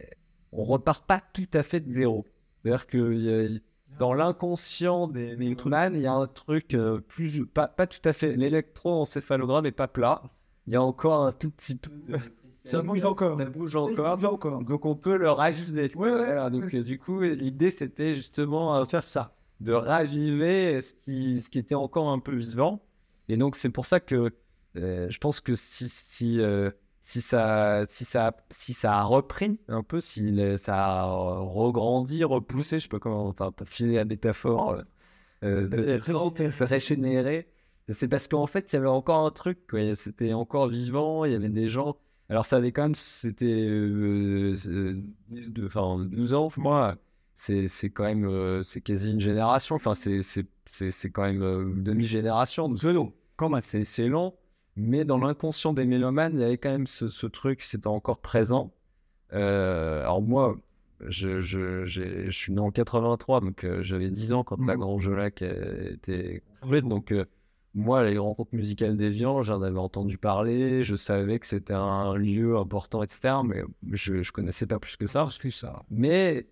euh, on repart pas tout à fait de zéro. C'est-à-dire que dans l'inconscient des mélomanes, il y a un truc euh, plus, pas, pas tout à fait. L'électroencéphalogramme n'est pas plat. Il y a encore un tout petit peu. de- Ça bouge encore. Ça bouge encore. encore. Donc on peut le raviver. Ouais, ouais. Voilà, donc euh, du coup, l'idée c'était justement euh, Faire ça. de raviver ce qui, ce qui était encore un peu vivant. Et donc c'est pour ça que je pense que si, si, euh, si, ça, si, ça, si ça a repris un peu, si ça a regrandi, repoussé, je sais pas comment, enfin, filer la métaphore, euh, euh, régénéré, c'est parce qu'en fait il y avait encore un truc, c'était encore vivant, il y avait des gens. Alors ça avait quand même, c'était euh, euh, 10 de- enfin 12 ans, moi, c'est c'est quand même, euh, c'est quasi une génération, enfin c'est c'est- c'est- c'est quand même euh, une demi-génération. donc long. Comment c'est c'est long, mais dans l'inconscient des mélomanes, il y avait quand même ce, ce truc, c'était encore présent. Euh, alors moi, je, je, je suis né en 83, donc euh, j'avais 10 ans quand la. Grand Jolac euh, était construite. Donc euh, moi, les rencontres musicales d'Evian, j'en avais entendu parler, je savais que c'était un lieu important, etc. Mais je ne connaissais pas plus que ça. Parce que ça. Mais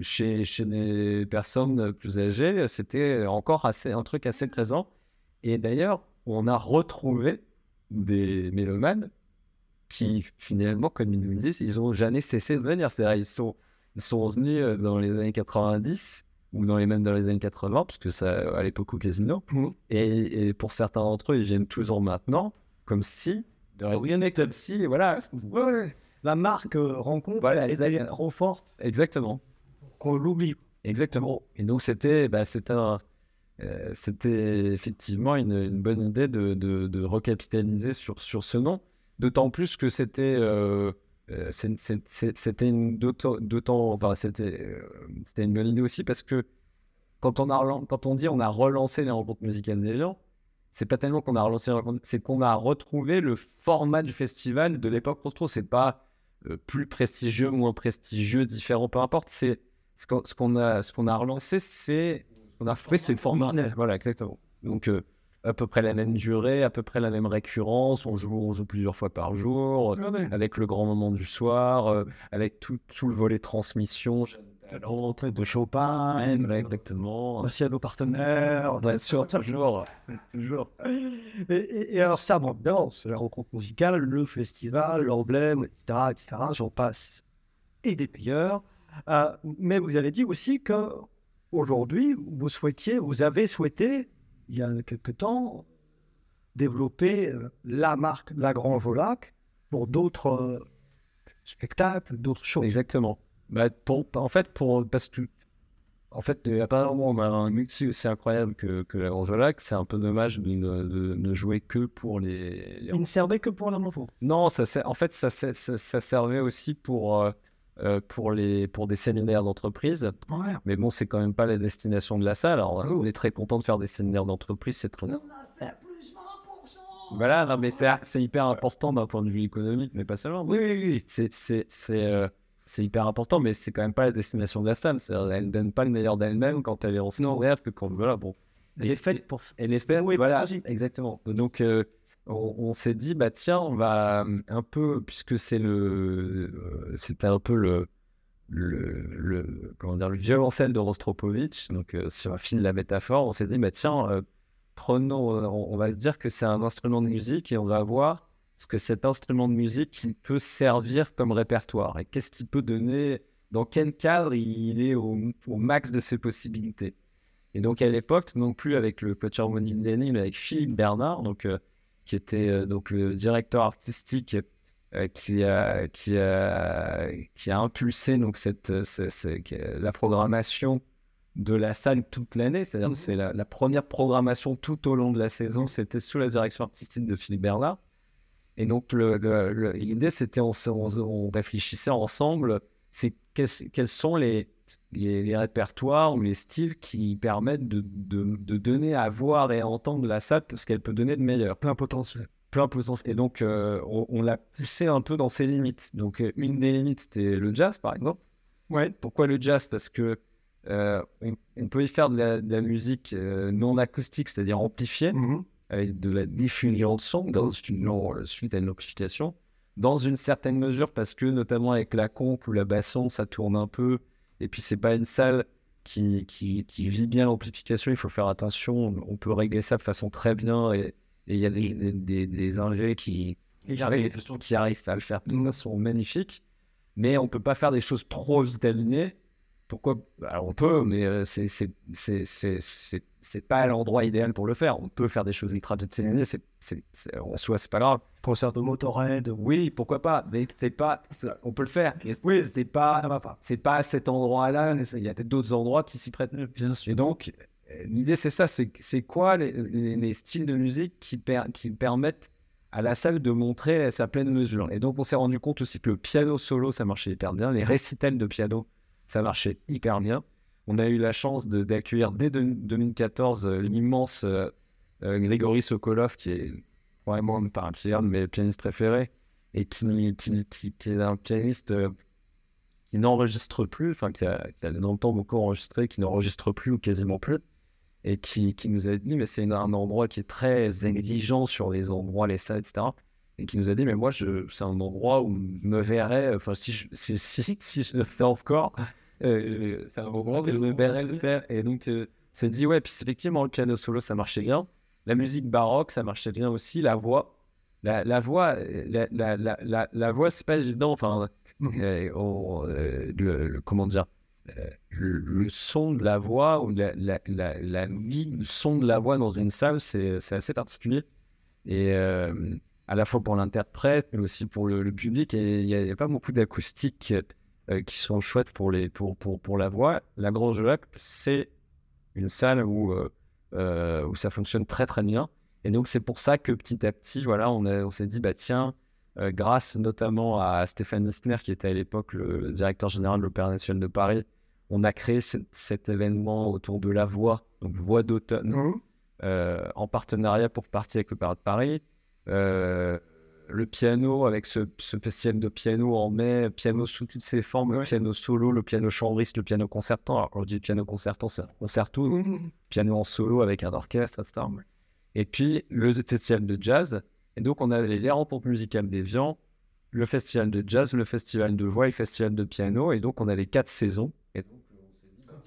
chez, chez des personnes plus âgées, c'était encore assez, un truc assez présent. Et d'ailleurs, on a retrouvé des mélomanes qui, finalement, comme ils nous disent, ils n'ont jamais cessé de venir. C'est-à-dire, ils sont, ils sont venus euh, dans les années 90 ou dans les, même dans les années 80, parce que ça, à l'époque au casino. Mhm. Et, et pour certains d'entre eux, ils viennent toujours maintenant, comme si, de rien n'était comme si, et voilà. Ouais. La marque euh, rencontre, Voilà, est trop forte Exactement. qu'on l'oublie. Exactement. Et donc, c'était bah, un- euh, c'était effectivement une, bonne idée de, recapitaliser sur, ce nom. D'autant plus que c'était euh, euh, c'était une enfin, une bonne idée aussi parce que quand on a quand on dit on a relancé les rencontres musicales d'Évian, c'est pas tellement qu'on a relancé les rencontres, c'est qu'on a retrouvé le format du festival de l'époque Rostro. C'est pas plus prestigieux, moins prestigieux, différent, peu importe. Ce qu'on a, ce qu'on a relancé, c'est ce qu'on a fait, c'est le format. Voilà, exactement. Donc, euh, à peu près la même durée, à peu près la même récurrence. On joue, on joue plusieurs fois par jour, euh, avec le grand moment du soir, euh, avec tout, tout le volet transmission. L'entrée de Chopin, exactement. merci à nos partenaires. Bien sûr, toujours. Toujours. Et, et- et alors ça, bon, bien, c'est la rencontre musicale, le festival, l'emblème, etc., etc., j'en passe. Et des meilleurs. Euh, mais vous avez dit aussi que aujourd'hui, vous souhaitiez, vous avez souhaité, il y a quelque temps, développer euh, la marque La Grange au Lac pour d'autres euh, spectacles, d'autres choses. Exactement. Bah, pour, en fait, pour, parce que En fait, il n'y a pas vraiment un multi aussi incroyable que, que la Grange-Lac. C'est un peu dommage de ne, jouer que pour les. Il ne servait que pour l'enfant. Non, ça, en fait, ça, ser- ça, ça servait aussi pour, euh, euh, pour, les, pour des séminaires d'entreprise. Ouais. Mais bon, c'est quand même pas la destination de la salle. Alors, on est très content de faire des séminaires d'entreprise, c'est très bien. Voilà, non, mais c'est c'est hyper important d'un point de vue économique, mais pas seulement. Oui, oui, oui. C'est c'est- c'est, euh, c'est hyper important, mais c'est quand même pas la destination de la salle. Elle ne donne pas le meilleur d'elle-même quand elle est en secondaire que quand. Voilà, bon. Elle est faite pour. Elle est faite, oui, voilà, exactement. Donc, euh, on, s'est dit, bah tiens, on va euh, un peu, puisque c'est le, euh, c'était un peu le, le, le- comment dire, le violoncelle de Rostropovitch. Donc, euh, si on file la métaphore, on s'est dit, bah tiens, euh, prenons, on, va se dire que c'est un instrument de musique et on va voir ce que cet instrument de musique il peut servir comme répertoire et qu'est-ce qu'il peut donner, dans quel cadre il est au, max de ses possibilités. Et donc à l'époque, non plus avec le coach harmonique Lenny, mais avec Philippe Bernard, donc, qui était euh, donc le directeur artistique euh, qui, a, qui, a, qui a impulsé donc cette, euh, ce- ce- que- la programmation de la salle toute l'année. C'est-à-dire Mhm. que c'est la, la première programmation tout au long de la saison, c'était sous la direction artistique de Philippe Bernard. Et donc l'idée, c'était on, on, on réfléchissait ensemble, c'est quels, quels sont les, les, les répertoires ou les styles qui permettent de, de, de donner à voir et à entendre la salle ce qu'elle peut donner de meilleur. Plein potentiel. Plein potentiel. Et donc, euh, on, on l'a poussé un peu dans ses limites. Donc, euh, une des limites, c'était le jazz, par exemple. Ouais. Pourquoi le jazz? Parce que euh, on, on peut y faire de la, de la musique euh, non acoustique, c'est-à-dire amplifiée, Mhm. avec de la diffusion de son, dans une, suite à une amplification. Dans une certaine mesure, parce que notamment avec la comp ou la basson, ça tourne un peu. Et puis, c'est pas une salle qui, qui, vit bien l'amplification. Il faut faire attention. On peut régler ça de façon très bien. Et il y a des, des, ingés qui, qui arrivent à le faire de façon magnifique. Mais on peut pas faire des choses trop vitalinées. Pourquoi Alors, on peut, mais euh, c'est c'est c'est c'est c'est c'est pas l'endroit idéal pour le faire. On peut faire des choses ultra vitalinées. C'est en soi c'est pas grave. Concert de Motorhead. Oui, pourquoi pas Mais c'est pas. On peut le faire. Oui, c'est pas. C'est pas cet endroit-là. Il y a peut-être d'autres endroits qui s'y prêtent mieux. Et donc, l'idée c'est ça. C'est c'est quoi les, les- les styles de musique qui, per- qui permettent à la salle de montrer sa pleine mesure? Et donc, on s'est rendu compte aussi que le piano solo, ça marchait hyper bien. Les récitals de piano, ça marchait hyper bien. On a eu la chance d'accueillir dès de- 2014 euh, l'immense euh, euh, Sokolov, qui est vraiment enfin, un de mes pianistes préférés, et qui, est un pianiste euh, qui n'enregistre plus, enfin qui a, qui a longtemps beaucoup enregistré, qui n'enregistre plus ou quasiment plus, et qui nous a dit, mais c'est un endroit qui est très exigeant sur les endroits, les salles, etc. Et qui nous a dit, mais moi, je, c'est un endroit où je me verrais, enfin, si je, si, si, si je le fais encore, euh, c'est un endroit où je me verrais le faire. Et donc, euh, c'est dit, ouais, puis effectivement, le piano solo, ça marchait bien. La musique baroque, ça marchait bien aussi. La voix, la, la voix, euh, la, la, la, voix, c'est pas évident. Enfin, euh, on- euh, le, le- comment dire, euh, le, le son de la voix ou la, la, la, la du son de la voix dans une salle, c'est c'est assez particulier. Et euh, à la fois pour l'interprète, mais aussi pour le, le public. Et il n'y a, pas beaucoup d'acoustiques euh, qui sont chouettes pour, les, pour, pour, pour la voix. La Grange Lac, c'est une salle où, euh, euh, où ça fonctionne très très bien. Et donc c'est pour ça que petit à petit, voilà, on, a- on s'est dit, bah tiens, euh, grâce notamment à Stéphane Listner, qui était à l'époque le, directeur général de l'Opéra national de Paris, on a créé cet- événement autour de la voix, donc voix d'automne, euh, en partenariat pour partie avec l'Opéra de Paris. Euh, le piano, avec ce, ce festival de piano en mai, piano sous toutes ses formes, le piano solo, le piano chambriste, le piano concertant. Alors quand je dis piano concertant, c'est un concerto, Mhm. piano en solo avec un orchestre, etc. Et puis le festival de jazz. Et donc on avait les rencontres musicales d'Evian, le festival de jazz, le festival de voix et le festival de piano. Et donc on a les quatre saisons. Et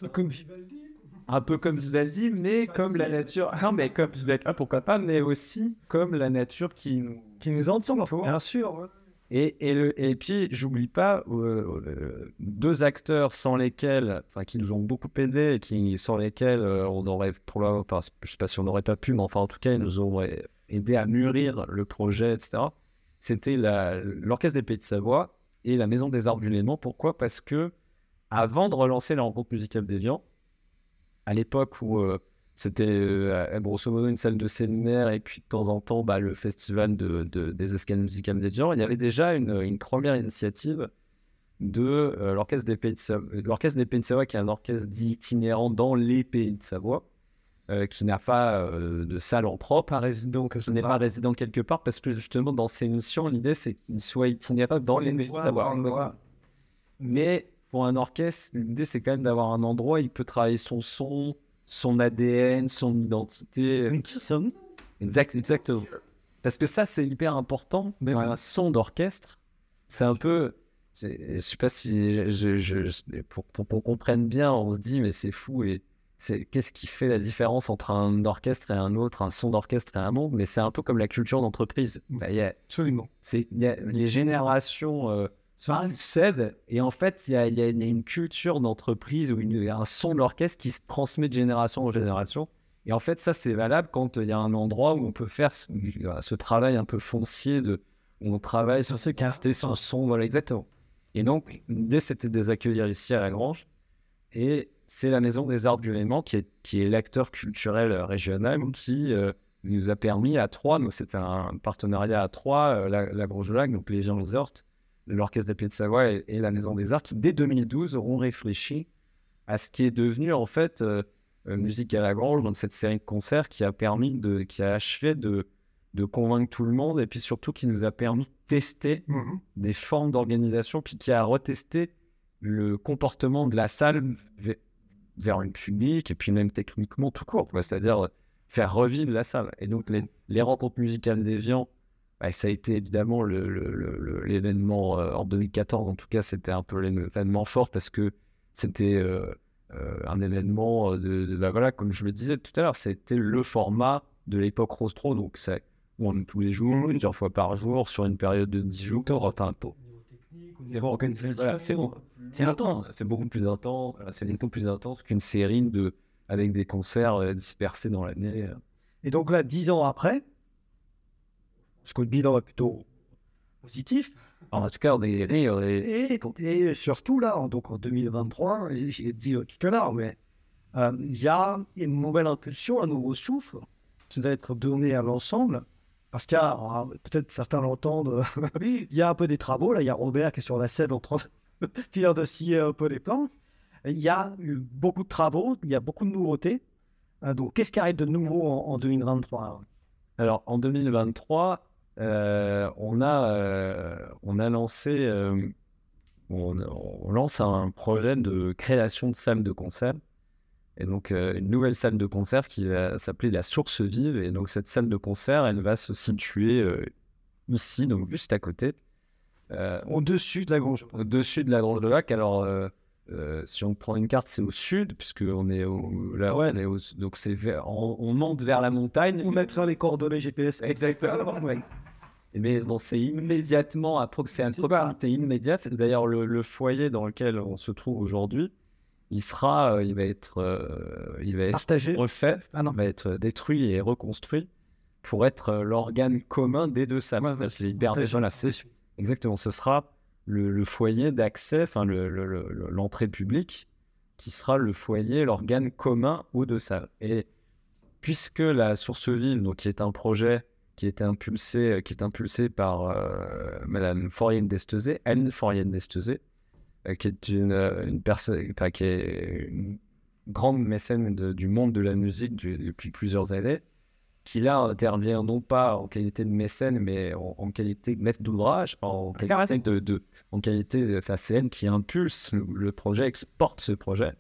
donc, Comme Vivaldi. Un peu comme Vivaldi, mais comme la nature. Non, mais comme ah, pourquoi pas, mais aussi comme la nature qui nous. Qui nous ensemble, bien sûr. ouais. Et, et, le, et puis, j'oublie pas euh, euh, deux acteurs sans lesquels, enfin, qui nous ont beaucoup aidés et qui, sans lesquels euh, on aurait, pour la, enfin, je sais pas si on n'aurait pas pu, mais enfin, en tout cas, ils nous ont aidé à mûrir le projet, etc. C'était l'Orchestre des Pays de Savoie et la Maison des Arts du Léman. Pourquoi? Parce que, avant de relancer la rencontre musicale d'Evian, à l'époque où c'était euh, grosso modo une salle de séminaire et puis de temps en temps bah, le festival de, des escales musicales des gens, il y avait déjà une, première initiative de euh, l'Orchestre des Pays de Savoie, l'Orchestre des Pays de Savoie qui est un orchestre dit itinérant dans les Pays de Savoie, euh, qui n'a pas de salle en propre, un résident, qui n'est pas résident quelque part, parce que justement dans ces missions, l'idée c'est qu'il soit itinérant dans les Pays de Savoie. Mais pour un orchestre, l'idée c'est quand même d'avoir un endroit où il peut travailler son son, son ADN, son identité. Exact, exactement. Parce que ça, c'est hyper important. Mais un son d'orchestre, c'est un peu. Je sais pas si. Je, pour, qu'on comprenne bien, on se dit, mais c'est fou. Et c'est qu'est-ce qui fait la différence entre un orchestre et un autre, un son d'orchestre et un autre Mais c'est un peu comme la culture d'entreprise. Bah, Absolument. Il y a les générations. Euh, cède. Et en fait, il y, a, une culture d'entreprise ou un son d'orchestre qui se transmet de génération en génération. Et en fait, ça, c'est valable quand il y a un endroit où on peut faire ce, travail un peu foncier de, où on travaille sur ce caster son son. Voilà, exactement. Et donc, l'idée, c'était de les accueillir ici à la Grange. Et c'est la Maison des Arts du Léman qui est, qui est l'acteur culturel régional qui euh, nous a permis à trois, c'était un partenariat à trois, euh, la, la Grange Lac, donc les gens Resort, l'Orchestre des Pays de Savoie et, la Maison des Arts, qui dès 2012 auront réfléchi à ce qui est devenu en fait euh, euh, Musique à la Grange, donc cette série de concerts qui a permis de, qui a achevé de, de convaincre tout le monde et puis surtout qui nous a permis de tester mmh des formes d'organisation, puis qui a retesté le comportement de la salle vers le public et puis même techniquement tout court, c'est-à-dire faire revivre la salle. Et donc les, les rencontres musicales d'Evian bah, ça a été évidemment l'événement euh, en 2014. En tout cas, c'était un peu l'événement fort parce que c'était euh, euh, un événement de, bah, voilà, comme je le disais tout à l'heure, c'était le format de l'époque Rostro. Donc, c'est on est tous les jours, plusieurs fois par jour, sur une période de 10 jours. Enfin, c'est bon. C'est intense. C'est beaucoup plus intense. C'est beaucoup plus intense qu'une série de, avec des concerts dispersés dans l'année. Et donc là, dix ans après, parce que le bilan est plutôt positif. En tout cas, on est, et, et, surtout là, donc en 2023, j'ai dit tout à l'heure, mais euh, il y a une nouvelle impulsion, un nouveau souffle qui va être donné à l'ensemble. Parce qu'il y a, ah, peut-être certains l'entendent, il y a un peu des travaux. Là, il y a Robert qui est sur la scène en train de finir de scier un peu les plans. Il y a eu beaucoup de travaux, il y a beaucoup de nouveautés. Euh, donc, qu'est-ce qui arrive de nouveau en, en 2023 Alors, en 2023, euh, on, a, euh, on a lancé, euh, on, lance un projet de création de salle de concert. Et donc, une nouvelle salle de concert qui va s'appeler la Source Vive. Et donc, cette salle de concert, elle va se situer ici, donc juste à côté. au-dessus de la Grange. Au-dessus de la Grange de Lac. Alors, si on prend une carte, c'est au sud, puisque on est au, là, ouais, donc c'est on, monte vers la montagne. On met ça les coordonnées GPS. Exactement. Mais bon, c'est immédiatement à proximité immédiate. D'ailleurs, le, foyer dans lequel on se trouve aujourd'hui, il fera, euh, il va être, euh, il va être partagé, refait, ah non. va être détruit et reconstruit pour être euh, l'organe commun des deux salles. c'est hyper Exactement, ce sera le, foyer d'accès, enfin l'entrée publique, qui sera le foyer, l'organe commun aux deux salles. Et puisque la source ville, donc qui est un projet qui est impulsé, euh, qui est impulsé par euh, Madame Forienne d'Estezé, Anne Forienne d'Estezé, euh, qui est une, une personne, qui est une grande mécène du monde de la musique depuis plusieurs années, qui là intervient non pas en qualité de mécène, mais en, qualité de maître d'ouvrage, en qualité de, de, en qualité, enfin c'est elle qui impulse le, projet, qui porte ce projet.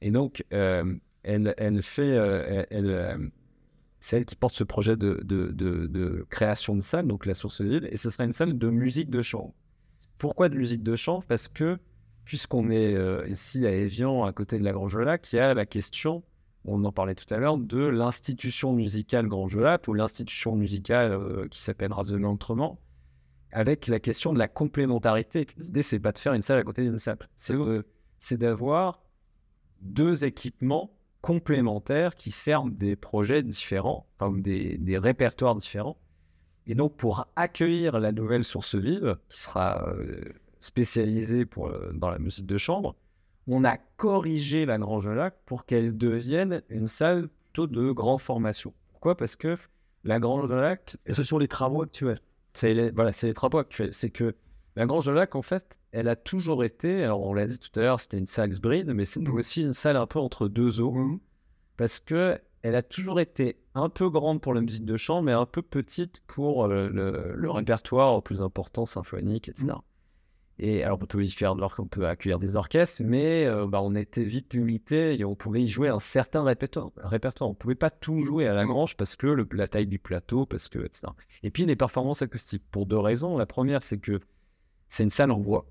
Et donc, elle, elle fait, elle c'est elle qui porte ce projet de, création de salle, donc la source ville, et ce sera une salle de musique de chant. Pourquoi de musique de chant Parce que, puisqu'on est euh, ici à Évian, à côté de la Grange-Lac, il y a la question, on en parlait tout à l'heure, de l'institution musicale Grange-Lac, ou l'institution musicale euh, qui s'appellera The Autrement, avec la question de la complémentarité. L'idée, c'est pas de faire une salle à côté d'une salle, c'est d'avoir deux équipements complémentaires qui servent des projets différents, enfin, des, des, répertoires différents. Et donc, pour accueillir la nouvelle source vive, qui sera euh, spécialisée pour, euh, dans la musique de chambre, on a corrigé la Grange Lac pour qu'elle devienne une salle plutôt de grande formation. Pourquoi? Parce que la Grange de Lac, Et ce sont les travaux actuels. c'est les, voilà, c'est les travaux actuels. C'est que la Grange de Lac, en fait, elle a toujours été, alors on l'a dit tout à l'heure, c'était une salle hybride, mais c'était Mhm. aussi une salle un peu entre deux eaux, parce que elle a toujours été un peu grande pour la musique de chambre, mais un peu petite pour euh, le, le répertoire plus important, symphonique, etc. Et alors, on peut y faire de l'or- on peut accueillir des orchestres, mais euh, bah, on était vite limité et on pouvait y jouer un certain répertoire. répertoire. On ne pouvait pas tout jouer à la grange parce que le- la taille du plateau, parce que, etc. Et puis, les performances acoustiques, pour deux raisons. La première, c'est que c'est une salle en bois.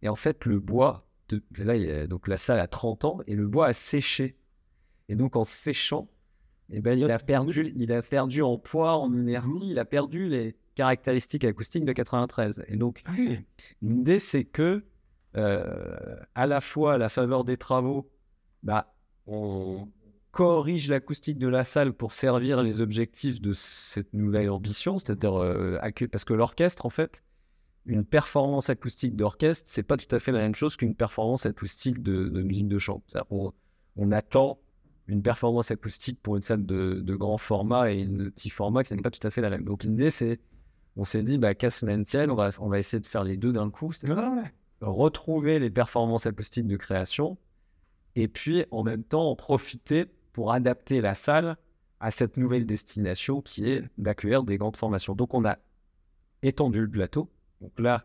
Et en fait, le bois, de- là, il y a- donc la salle a 30 ans et le bois a séché. Et donc, en séchant, eh ben, il, a perdu, il a perdu en poids, en énergie, il a perdu les caractéristiques acoustiques de 93. Et donc, l'idée, c'est que, euh, à la fois, à la faveur des travaux, bah, on corrige l'acoustique de la salle pour servir les objectifs de cette nouvelle ambition, c'est-à-dire euh, parce que l'orchestre, en fait, une performance acoustique d'orchestre, c'est pas tout à fait la même chose qu'une performance acoustique de, de musique de chambre. Qu'on- on attend une performance acoustique pour une salle de, de grand format et une petit format qui n'est pas tout à fait la même. Donc l'idée, c'est, on s'est dit, bah, qu'à cela ne tienne, on va, on va essayer de faire les deux d'un coup, c'est-à-dire retrouver les performances acoustiques de création et puis en même temps en profiter pour adapter la salle à cette nouvelle destination qui est d'accueillir des grandes formations. Donc on a étendu le plateau. Donc là,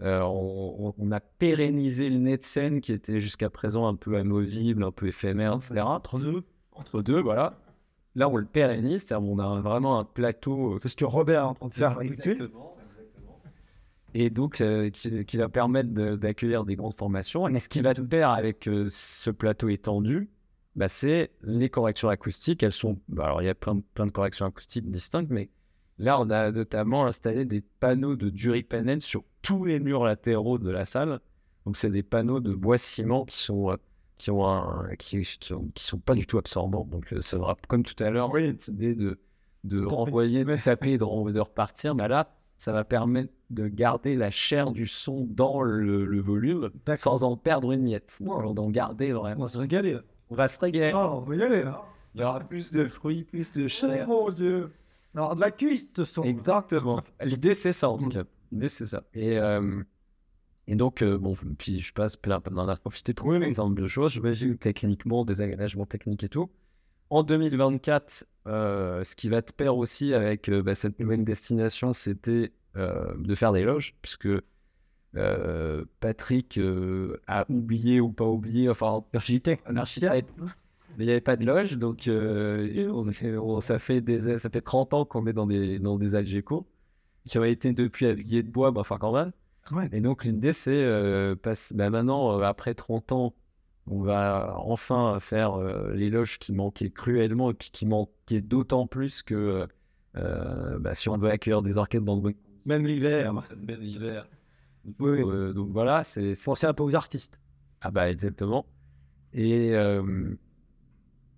euh, on, a pérennisé le nez de scène qui était jusqu'à présent un peu amovible, un peu éphémère, etc. Entre deux, entre deux, voilà. Là, on le pérennise, c'est-à-dire on a vraiment un plateau. euh, C'est ce que Robert est en train de faire avec lui. Exactement, exactement. Et donc, euh, qui, qui va permettre de- d'accueillir des grandes formations. Et ce qui va tout faire avec euh, ce plateau étendu, bah, c'est les corrections acoustiques. Elles sont. bah, alors, il y a plein, de- plein de corrections acoustiques distinctes, mais là, on a notamment installé des panneaux de Duripanel sur tous les murs latéraux de la salle. Donc, c'est des panneaux de bois ciment qui sont. euh, qui ont un, qui, qui, ont- qui sont pas du tout absorbants. Donc, euh, ça va, comme tout à l'heure, cette idée de, de renvoyer, de taper, de, de repartir. Mais là, ça va permettre de garder la chair du son dans le, le volume sans en perdre une miette. D'en garder On va se régaler. On va se régaler. Ah, on va y aller là. Il y aura plus de fruits, plus de chair. Oh mon dieu. Alors de la cuisse de son. Exactement. L'idée, c'est ça, cas. L'idée, c'est ça. Et, euh, et donc, euh, bon, puis je passe plein, d'en a profité pour un exemple de choses. J'imagine techniquement, des aménagements techniques et tout. En 2024, euh, ce qui va te pair aussi avec euh, bah, cette nouvelle destination, c'était euh, de faire des loges, puisque Patrick a oublié ou pas oublié, enfin, architecte, un architecte, mais il n'y avait pas de loge, donc euh, on, on- ça, fait des, ça fait 30 ans qu'on est dans des, dans des Algeco, qui ont été depuis habillés de bois, bah, enfin quand même. Ouais. Et donc l'idée c'est, euh, bah, maintenant, euh, après 30 ans, on va enfin faire euh, les loges qui manquaient cruellement et puis qui manquaient d'autant plus que euh, bah, si on veut accueillir des orchestres dans le bon Même l'hiver. même l'hiver. Oui, euh, donc voilà, c'est Pensez un peu aux artistes. ah bah exactement. Et, euh,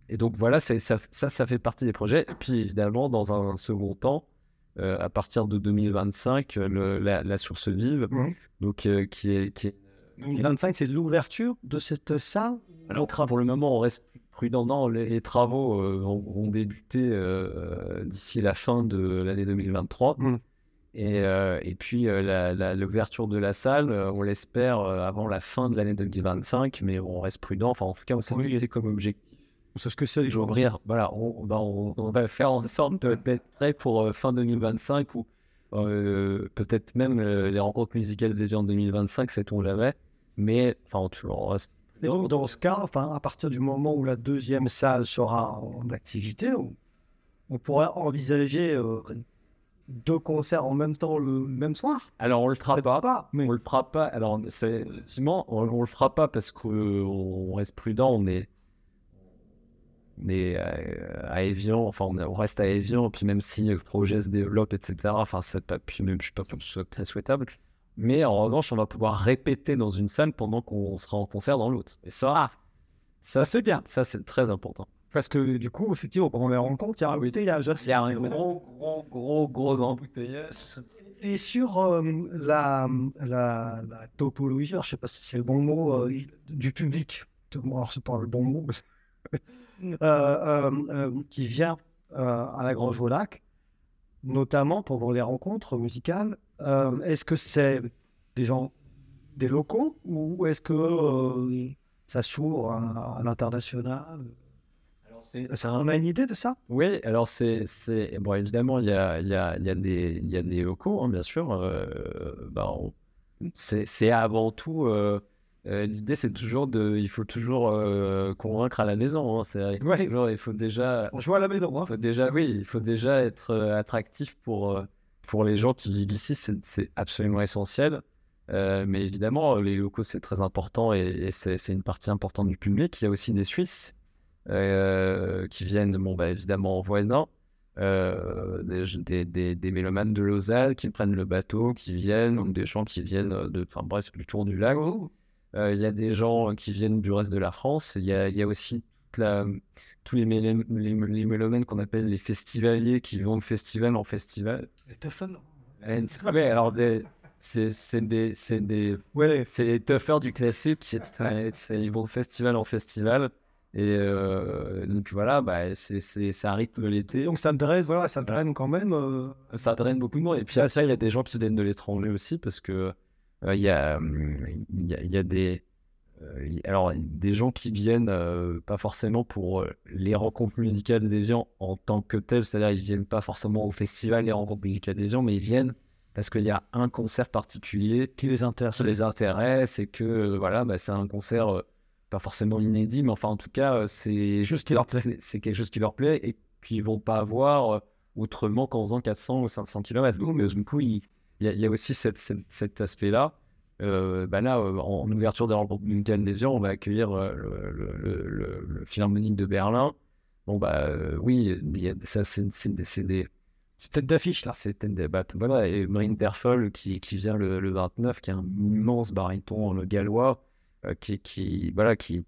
et donc voilà, ça, ça, ça fait partie des projets. Et puis évidemment, dans un second temps, euh, à partir de 2025, euh, le- la, la source vive, Mhm. donc euh, qui est, qui est 25, c'est l'ouverture de cette salle. alors, pour le moment, on reste prudent. Non, les, les travaux euh, vont, vont débuter d'ici la fin de l'année 2023. Mm. Et, et puis, l'ouverture de la salle, on l'espère avant la fin de l'année 2025, mais on reste prudent. Enfin, en tout cas, on s'est Oui. comme objectif C'est ce que c'est d'ouvrir. Voilà, on, bah, on- on va faire en sorte d'être prêt pour euh, fin 2025 ou euh, peut-être même euh, les rencontres musicales déjà en 2025, sait-on jamais. Mais, enfin, en tout- on reste Et donc, dans ce cas, enfin, à partir du moment où la deuxième salle sera en activité, on, on pourrait envisager deux concerts en même temps le même soir? Alors on le fera pas. Pas, mais On le fera pas. Alors c'est on, on le fera pas parce qu'on reste prudent. On est, on est à, Evian. Enfin, on, est- on reste à Evian. Puis même si le projet se développe, etc. Enfin, c'est pas. Puis même, je suis pas sûr que ce soit très souhaitable. Mais en revanche, on va pouvoir répéter dans une salle pendant qu'on sera en concert dans l'autre. Et ça, ça c'est bien. Ça c'est très important. Parce que du coup, effectivement, on les rencontre, il y a un embouteillage. Il y a un gros, gros, gros, gros embouteillage. Et sur euh, la, la, la topologie, je ne sais pas si c'est le bon mot, euh, du public, alors c'est pas le bon mot, euh, euh, euh, qui vient euh, à la Grange au Lac, notamment pendant les rencontres musicales, euh, est-ce que c'est des gens, des locaux, ou est-ce que euh, ça s'ouvre à, à l'international? Ça on a une idée de ça? Oui, alors c'est, c'est... Bon, évidemment, il y a, y a, y a, y a des locaux, hein, bien sûr. euh, on- c'est, c'est avant tout... euh, euh, l'idée, c'est toujours de... Il faut toujours euh, convaincre à la maison. hein, c'est, Ouais. toujours- il faut déjà... On joue à la maison, hein faut déjà, oui, il faut déjà être euh, attractif pour, pour les gens qui vivent ici, c'est, absolument essentiel. Mais évidemment, les locaux, c'est très important et, et c'est, une partie importante du public. Il y a aussi des Suisses qui viennent, bon, bah, évidemment, en voisin, euh, des, des, des, des mélomanes de Lausanne qui prennent le bateau, qui viennent, ou des gens qui viennent de, enfin bref, du tour du lac. Euh, Il y a des gens qui viennent du reste de la France. Il y a, il y a aussi la- tous les, les, les mélomanes qu'on appelle les festivaliers qui vont de festival en festival. Et c'est- ouais, alors des- c'est c'est des, c'est des, Ouais, c'est les toughers du classique. qui- c'est- ils vont de festival en festival. Et euh, donc voilà, bah, c'est, c'est, ça rythme l'été. donc ça voilà, ça draine quand même. euh, Ça draine beaucoup de monde. Et puis après, il y a des gens qui viennent de l'étranger aussi parce que il y, a, hum, il y, a, y des. euh, alors, des gens qui viennent euh, pas forcément pour euh, les rencontres musicales des gens en tant que telles, c'est-à-dire ils viennent pas forcément au festival, les rencontres musicales des gens, mais ils viennent parce qu'il y a un concert particulier qui les intéresse, les intéresse et que euh, voilà, bah, c'est un concert euh, pas forcément inédit, mais enfin en tout cas, euh, c'est juste c'est quelque chose qui leur plaît et puis ils vont pas avoir euh, autrement qu'en faisant 400 ou 500 km. Mais du coup, il, il y, a, aussi cet aspect-là. Euh, bah là, euh, en, en ouverture des rencontres musicales des gens, on va accueillir euh, le, le, Philharmonique de Berlin. Bon, bah oui, ça, c'est c'est des, c'est des c'est tête d'affiche là, c'est tête de, bah, voilà, et Marine Terfol qui, qui vient le, le 29, qui est un immense baryton gallois, qui, qui, voilà, qui,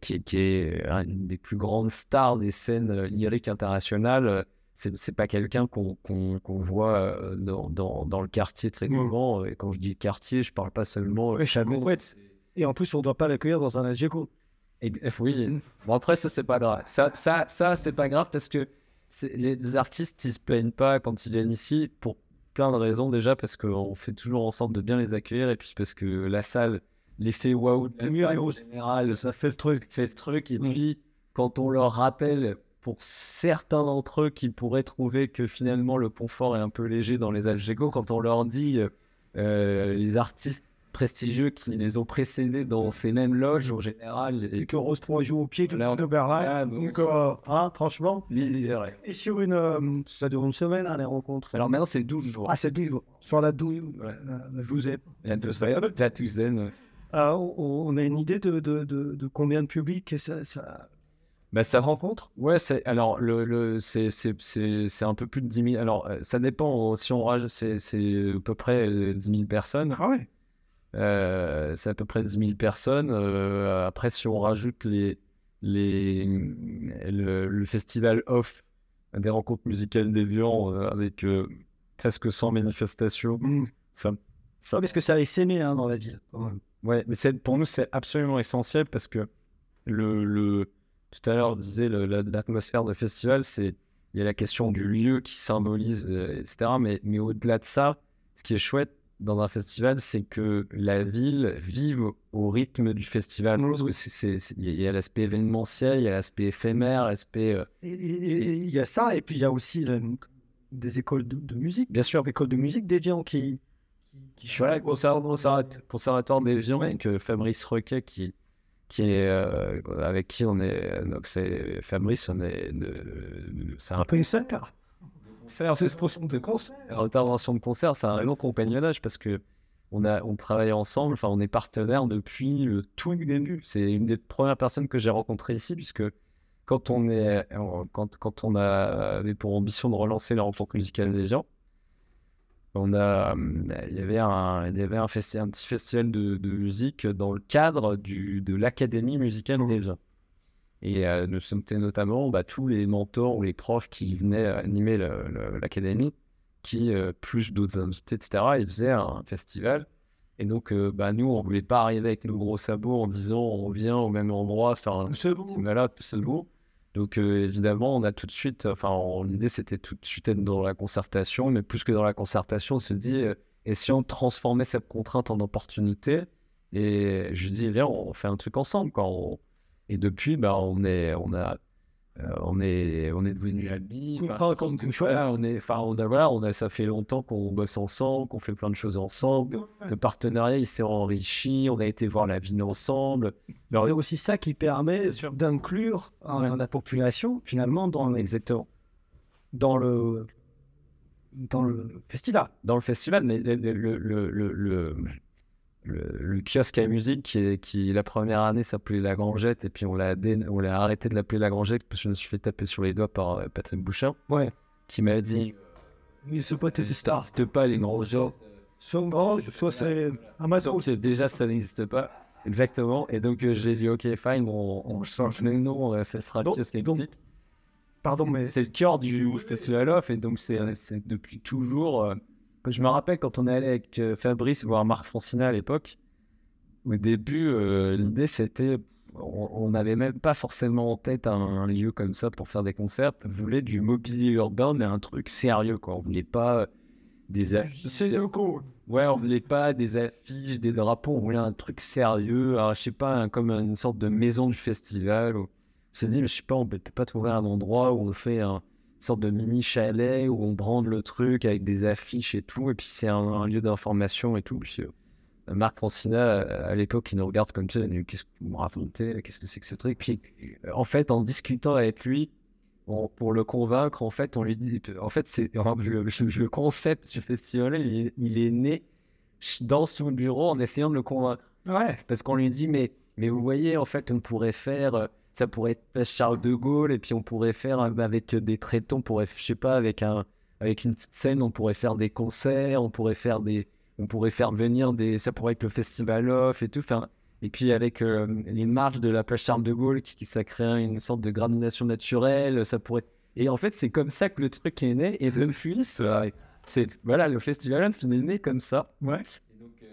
qui, est une des plus grandes stars des scènes lyriques internationales. C'est, pas quelqu'un qu'on, voit euh, dans, dans, dans le quartier très Mm. souvent. Et quand je dis quartier, je parle pas seulement euh, Et en plus, on ne doit pas l'accueillir dans un AGECO. Et- oui. Bon, après, ça, c'est pas grave. Ça, ça, ça c'est pas grave parce que les artistes, ils se plaignent pas quand ils viennent ici pour plein de raisons. Déjà, parce qu'on fait toujours en sorte de bien les accueillir et puis parce que la salle, l'effet waouh Le mur en général, ça fait le truc, fait le truc. Et puis, quand on leur rappelle, pour certains d'entre eux qui pourraient trouver que finalement le confort est un peu léger dans les Algéco, quand on leur dit euh, les artistes prestigieux qui les ont précédés dans ces mêmes loges, en général, Et que Rose 3 joue au pied de, on- de Berlin. Ah, donc, euh, hein, franchement. Et sur une. euh, ça dure une semaine, hein, les rencontres. Alors maintenant, c'est 12 jours. Ah, c'est 12 jours. Sur la 12, Ouais. la, la douzaine. Il y a deux semaines, la douzaine. Ah, on, on a une idée de, de, de, de combien de public ça, ça... Bah, ça rencontre Ouais, c'est alors le, le c'est c'est c'est c'est un peu plus de 10 000. Alors euh, ça dépend. Si on c'est c'est à peu près euh, 10 000 personnes. Ah ouais Euh, c'est à peu près 10 000 personnes. Euh, après, si on rajoute les les le, le festival off des rencontres musicales d'Evian euh, avec euh, presque 100 manifestations, Mm. ça ça Parce que ça allait s'aimer hein, dans la ville. Ouais, mais c'est, pour nous, c'est absolument essentiel parce que le, le, tout à l'heure, on disait l'atmosphère de festival, c'est, il y a la question du lieu qui symbolise, euh, etc. Mais, mais au-delà de ça, ce qui est chouette dans un festival, c'est que la ville vive au rythme du festival. Que il y a l'aspect événementiel, il y a l'aspect éphémère, l'aspect. euh, Il y a ça, et puis il y a aussi la- des écoles de, de musique. bien sûr, Écoles de musique des gens qui. qui Voilà, conserv- conservat- conservatoire des avec euh, Fabrice Roquet qui, qui est euh, avec qui on est donc c'est Fabrice on est de- c'est un un peu une sœur. c'est un de concert intervention de concert c'est un long compagnonnage parce que on a on travaille ensemble enfin on est partenaires depuis le tout début c'est une des premières personnes que j'ai rencontrées ici puisque quand on est quand, quand on a avait pour ambition de relancer la rencontre musicale des gens on a, hum, il y avait un, il y avait un, festi- un petit festival de, de musique dans le cadre du, de l'Académie musicale des. Et euh, nous sommes notamment bah, tous les mentors ou les profs qui venaient animer le- le- l'académie, qui, euh, plus d'autres invités, etc., ils faisaient un festival. Et donc, euh, bah, nous, on voulait pas arriver avec nos gros sabots en disant on vient au même endroit faire un C'est bon. Donc euh, évidemment, on a tout de suite, enfin l'idée c'était tout de suite être dans la concertation, mais plus que dans la concertation, on se dit, euh, et si on transformait cette contrainte en opportunité? Et je dis, viens, on fait un truc ensemble. Quoi. Et depuis, bah, on est, on a, euh, on est, on est devenus amis. Enfin, comme voilà, on est, enfin, on a, voilà, on a, ça fait longtemps qu'on bosse ensemble, qu'on fait plein de choses ensemble. Le partenariat, il s'est enrichi. On a été voir la ville ensemble. C'est aussi ça qui permet d'inclure Ouais. la population finalement dans, Exactement. dans le dans le festival. dans le festival, mais le, le, le, le, le, kiosque à musique qui, la première année s'appelait La Grangette et puis on l'a dé- on l'a arrêté de l'appeler La Grangette parce que je me suis fait taper sur les doigts par euh, Patrick Bouchin Ouais. qui m'a dit Oui, c'est pas tes stars. pas les Grangettes. Soit grand, soit c'est Amazon. Déjà ça n'existe pas. Exactement. Et donc euh, j'ai dit ok fine, on, on change le nom, euh, ça sera Donc- kiosque à donc, musique. Pardon, mais C'est le cœur du Festival Off et donc c'est c'est depuis toujours. Je me rappelle quand on est allé avec euh, Fabrice voir Marc Francina à l'époque, au début, euh, l'idée c'était. On n'avait même pas forcément en tête un, un lieu comme ça pour faire des concerts. On voulait du mobilier urbain, mais un truc sérieux quoi. On voulait pas euh, des affiches. Ouais, on voulait pas des affiches, des drapeaux, on voulait un truc sérieux, un- je sais pas, un- comme une sorte de maison du festival. où- On s'est dit, mais je sais pas, on peut peut pas trouver un endroit où on fait un- sorte de mini chalet, où on brande le truc avec des affiches et tout, et puis c'est un, un lieu d'information et tout. Puis, euh, Marc Francina, à l'époque, il nous regarde comme ça, il qu'est-ce que vous me racontez, qu'est-ce que c'est que ce truc? Puis, euh, en fait, en discutant avec lui, on- pour le convaincre, en fait, on lui dit, en fait, c'est le, concept du festival, il est, il est né dans son bureau en essayant de le convaincre. ouais. Parce qu'on lui dit, mais, mais vous voyez, en fait, on pourrait faire, euh, ça pourrait être place Charles de Gaulle, et puis on pourrait faire euh, avec des traitons, on pourrait, je sais pas, avec, un, avec une petite scène, on pourrait faire des concerts, on pourrait faire des, on pourrait faire venir des, ça pourrait être le festival off et tout. Enfin, et puis avec euh, les marches de la place Charles de Gaulle, qui, qui ça crée une sorte de gradination naturelle, ça pourrait. Et en fait, c'est comme ça que le truc est né. Et depuis, c'est, c'est- voilà, le festival off est né comme ça. Ouais.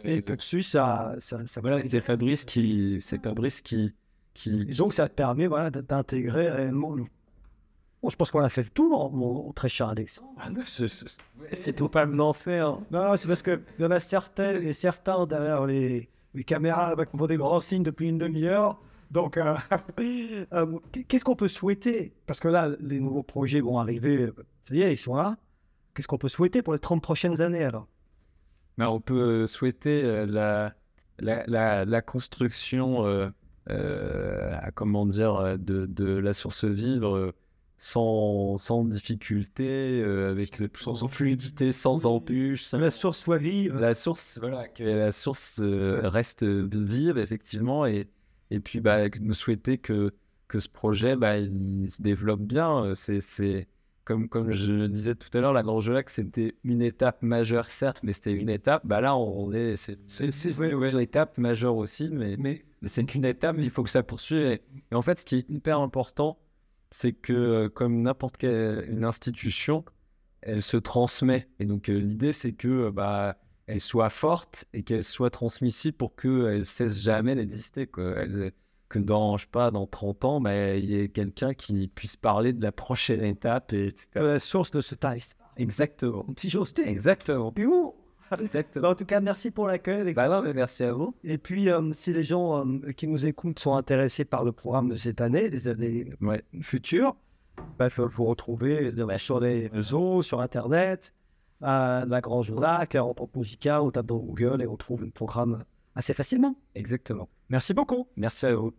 Et Et dessus, ça, ça, ça voilà, c'est Fabrice qui, c'est Fabrice qui, qui, Et donc, ça te permet voilà, d'intégrer réellement. le- Bon, je pense qu'on a fait le tour, mon, très cher Alexandre. c'est totalement fait. hein. Non, non, c'est parce qu'il y en a certains et certains derrière les, les caméras avec qui font des grands signes depuis une demi-heure. Donc, euh, euh, qu'est-ce qu'on peut souhaiter? Parce que là, les nouveaux projets vont arriver. Ça y est, ils sont là. Qu'est-ce qu'on peut souhaiter pour les 30 prochaines années alors? Mais on peut souhaiter euh, la, la, la, la construction, euh, à- comment dire, euh, de, de la source vivre euh, sans, sans difficulté, euh, avec le, sans fluidité, sans Que la source soit vive. la source, voilà, que la source euh, reste vive, effectivement, et, et puis bah, nous souhaiter que, que ce projet bah, il se développe bien. Euh, C'est, comme, comme je le disais tout à l'heure, la Grange Lac, c'était une étape majeure, certes, mais c'était une étape. Bah, là, on est, c'est, une nouvelle étape majeure aussi, mais c'est qu'une étape, il faut que ça poursuive. Et, et en fait, ce qui est hyper important, c'est que, euh, comme n'importe quelle institution, elle se transmet. Et donc, euh, l'idée, c'est que euh, bah, elle soit forte et qu'elle soit transmissible pour qu'elle cesse jamais d'exister. que dans, je sais pas, dans 30 ans, bah, il y ait quelqu'un qui puisse parler de la prochaine étape, et etc. La source ne se taille. Exactement. Dire. Exactement. Puis où Exactement. Bah, En tout cas, merci pour l'accueil. Bah non, mais merci à vous. Et puis, euh, si les gens euh, qui nous écoutent sont intéressés par le programme de cette année, des années Ouais. futures, bah, il faut vous retrouver euh, sur les réseaux, sur Internet, à la Grange Lac, à Anthroposica, on tape dans Google et on trouve le programme assez facilement. Exactement. Merci beaucoup. Merci à vous.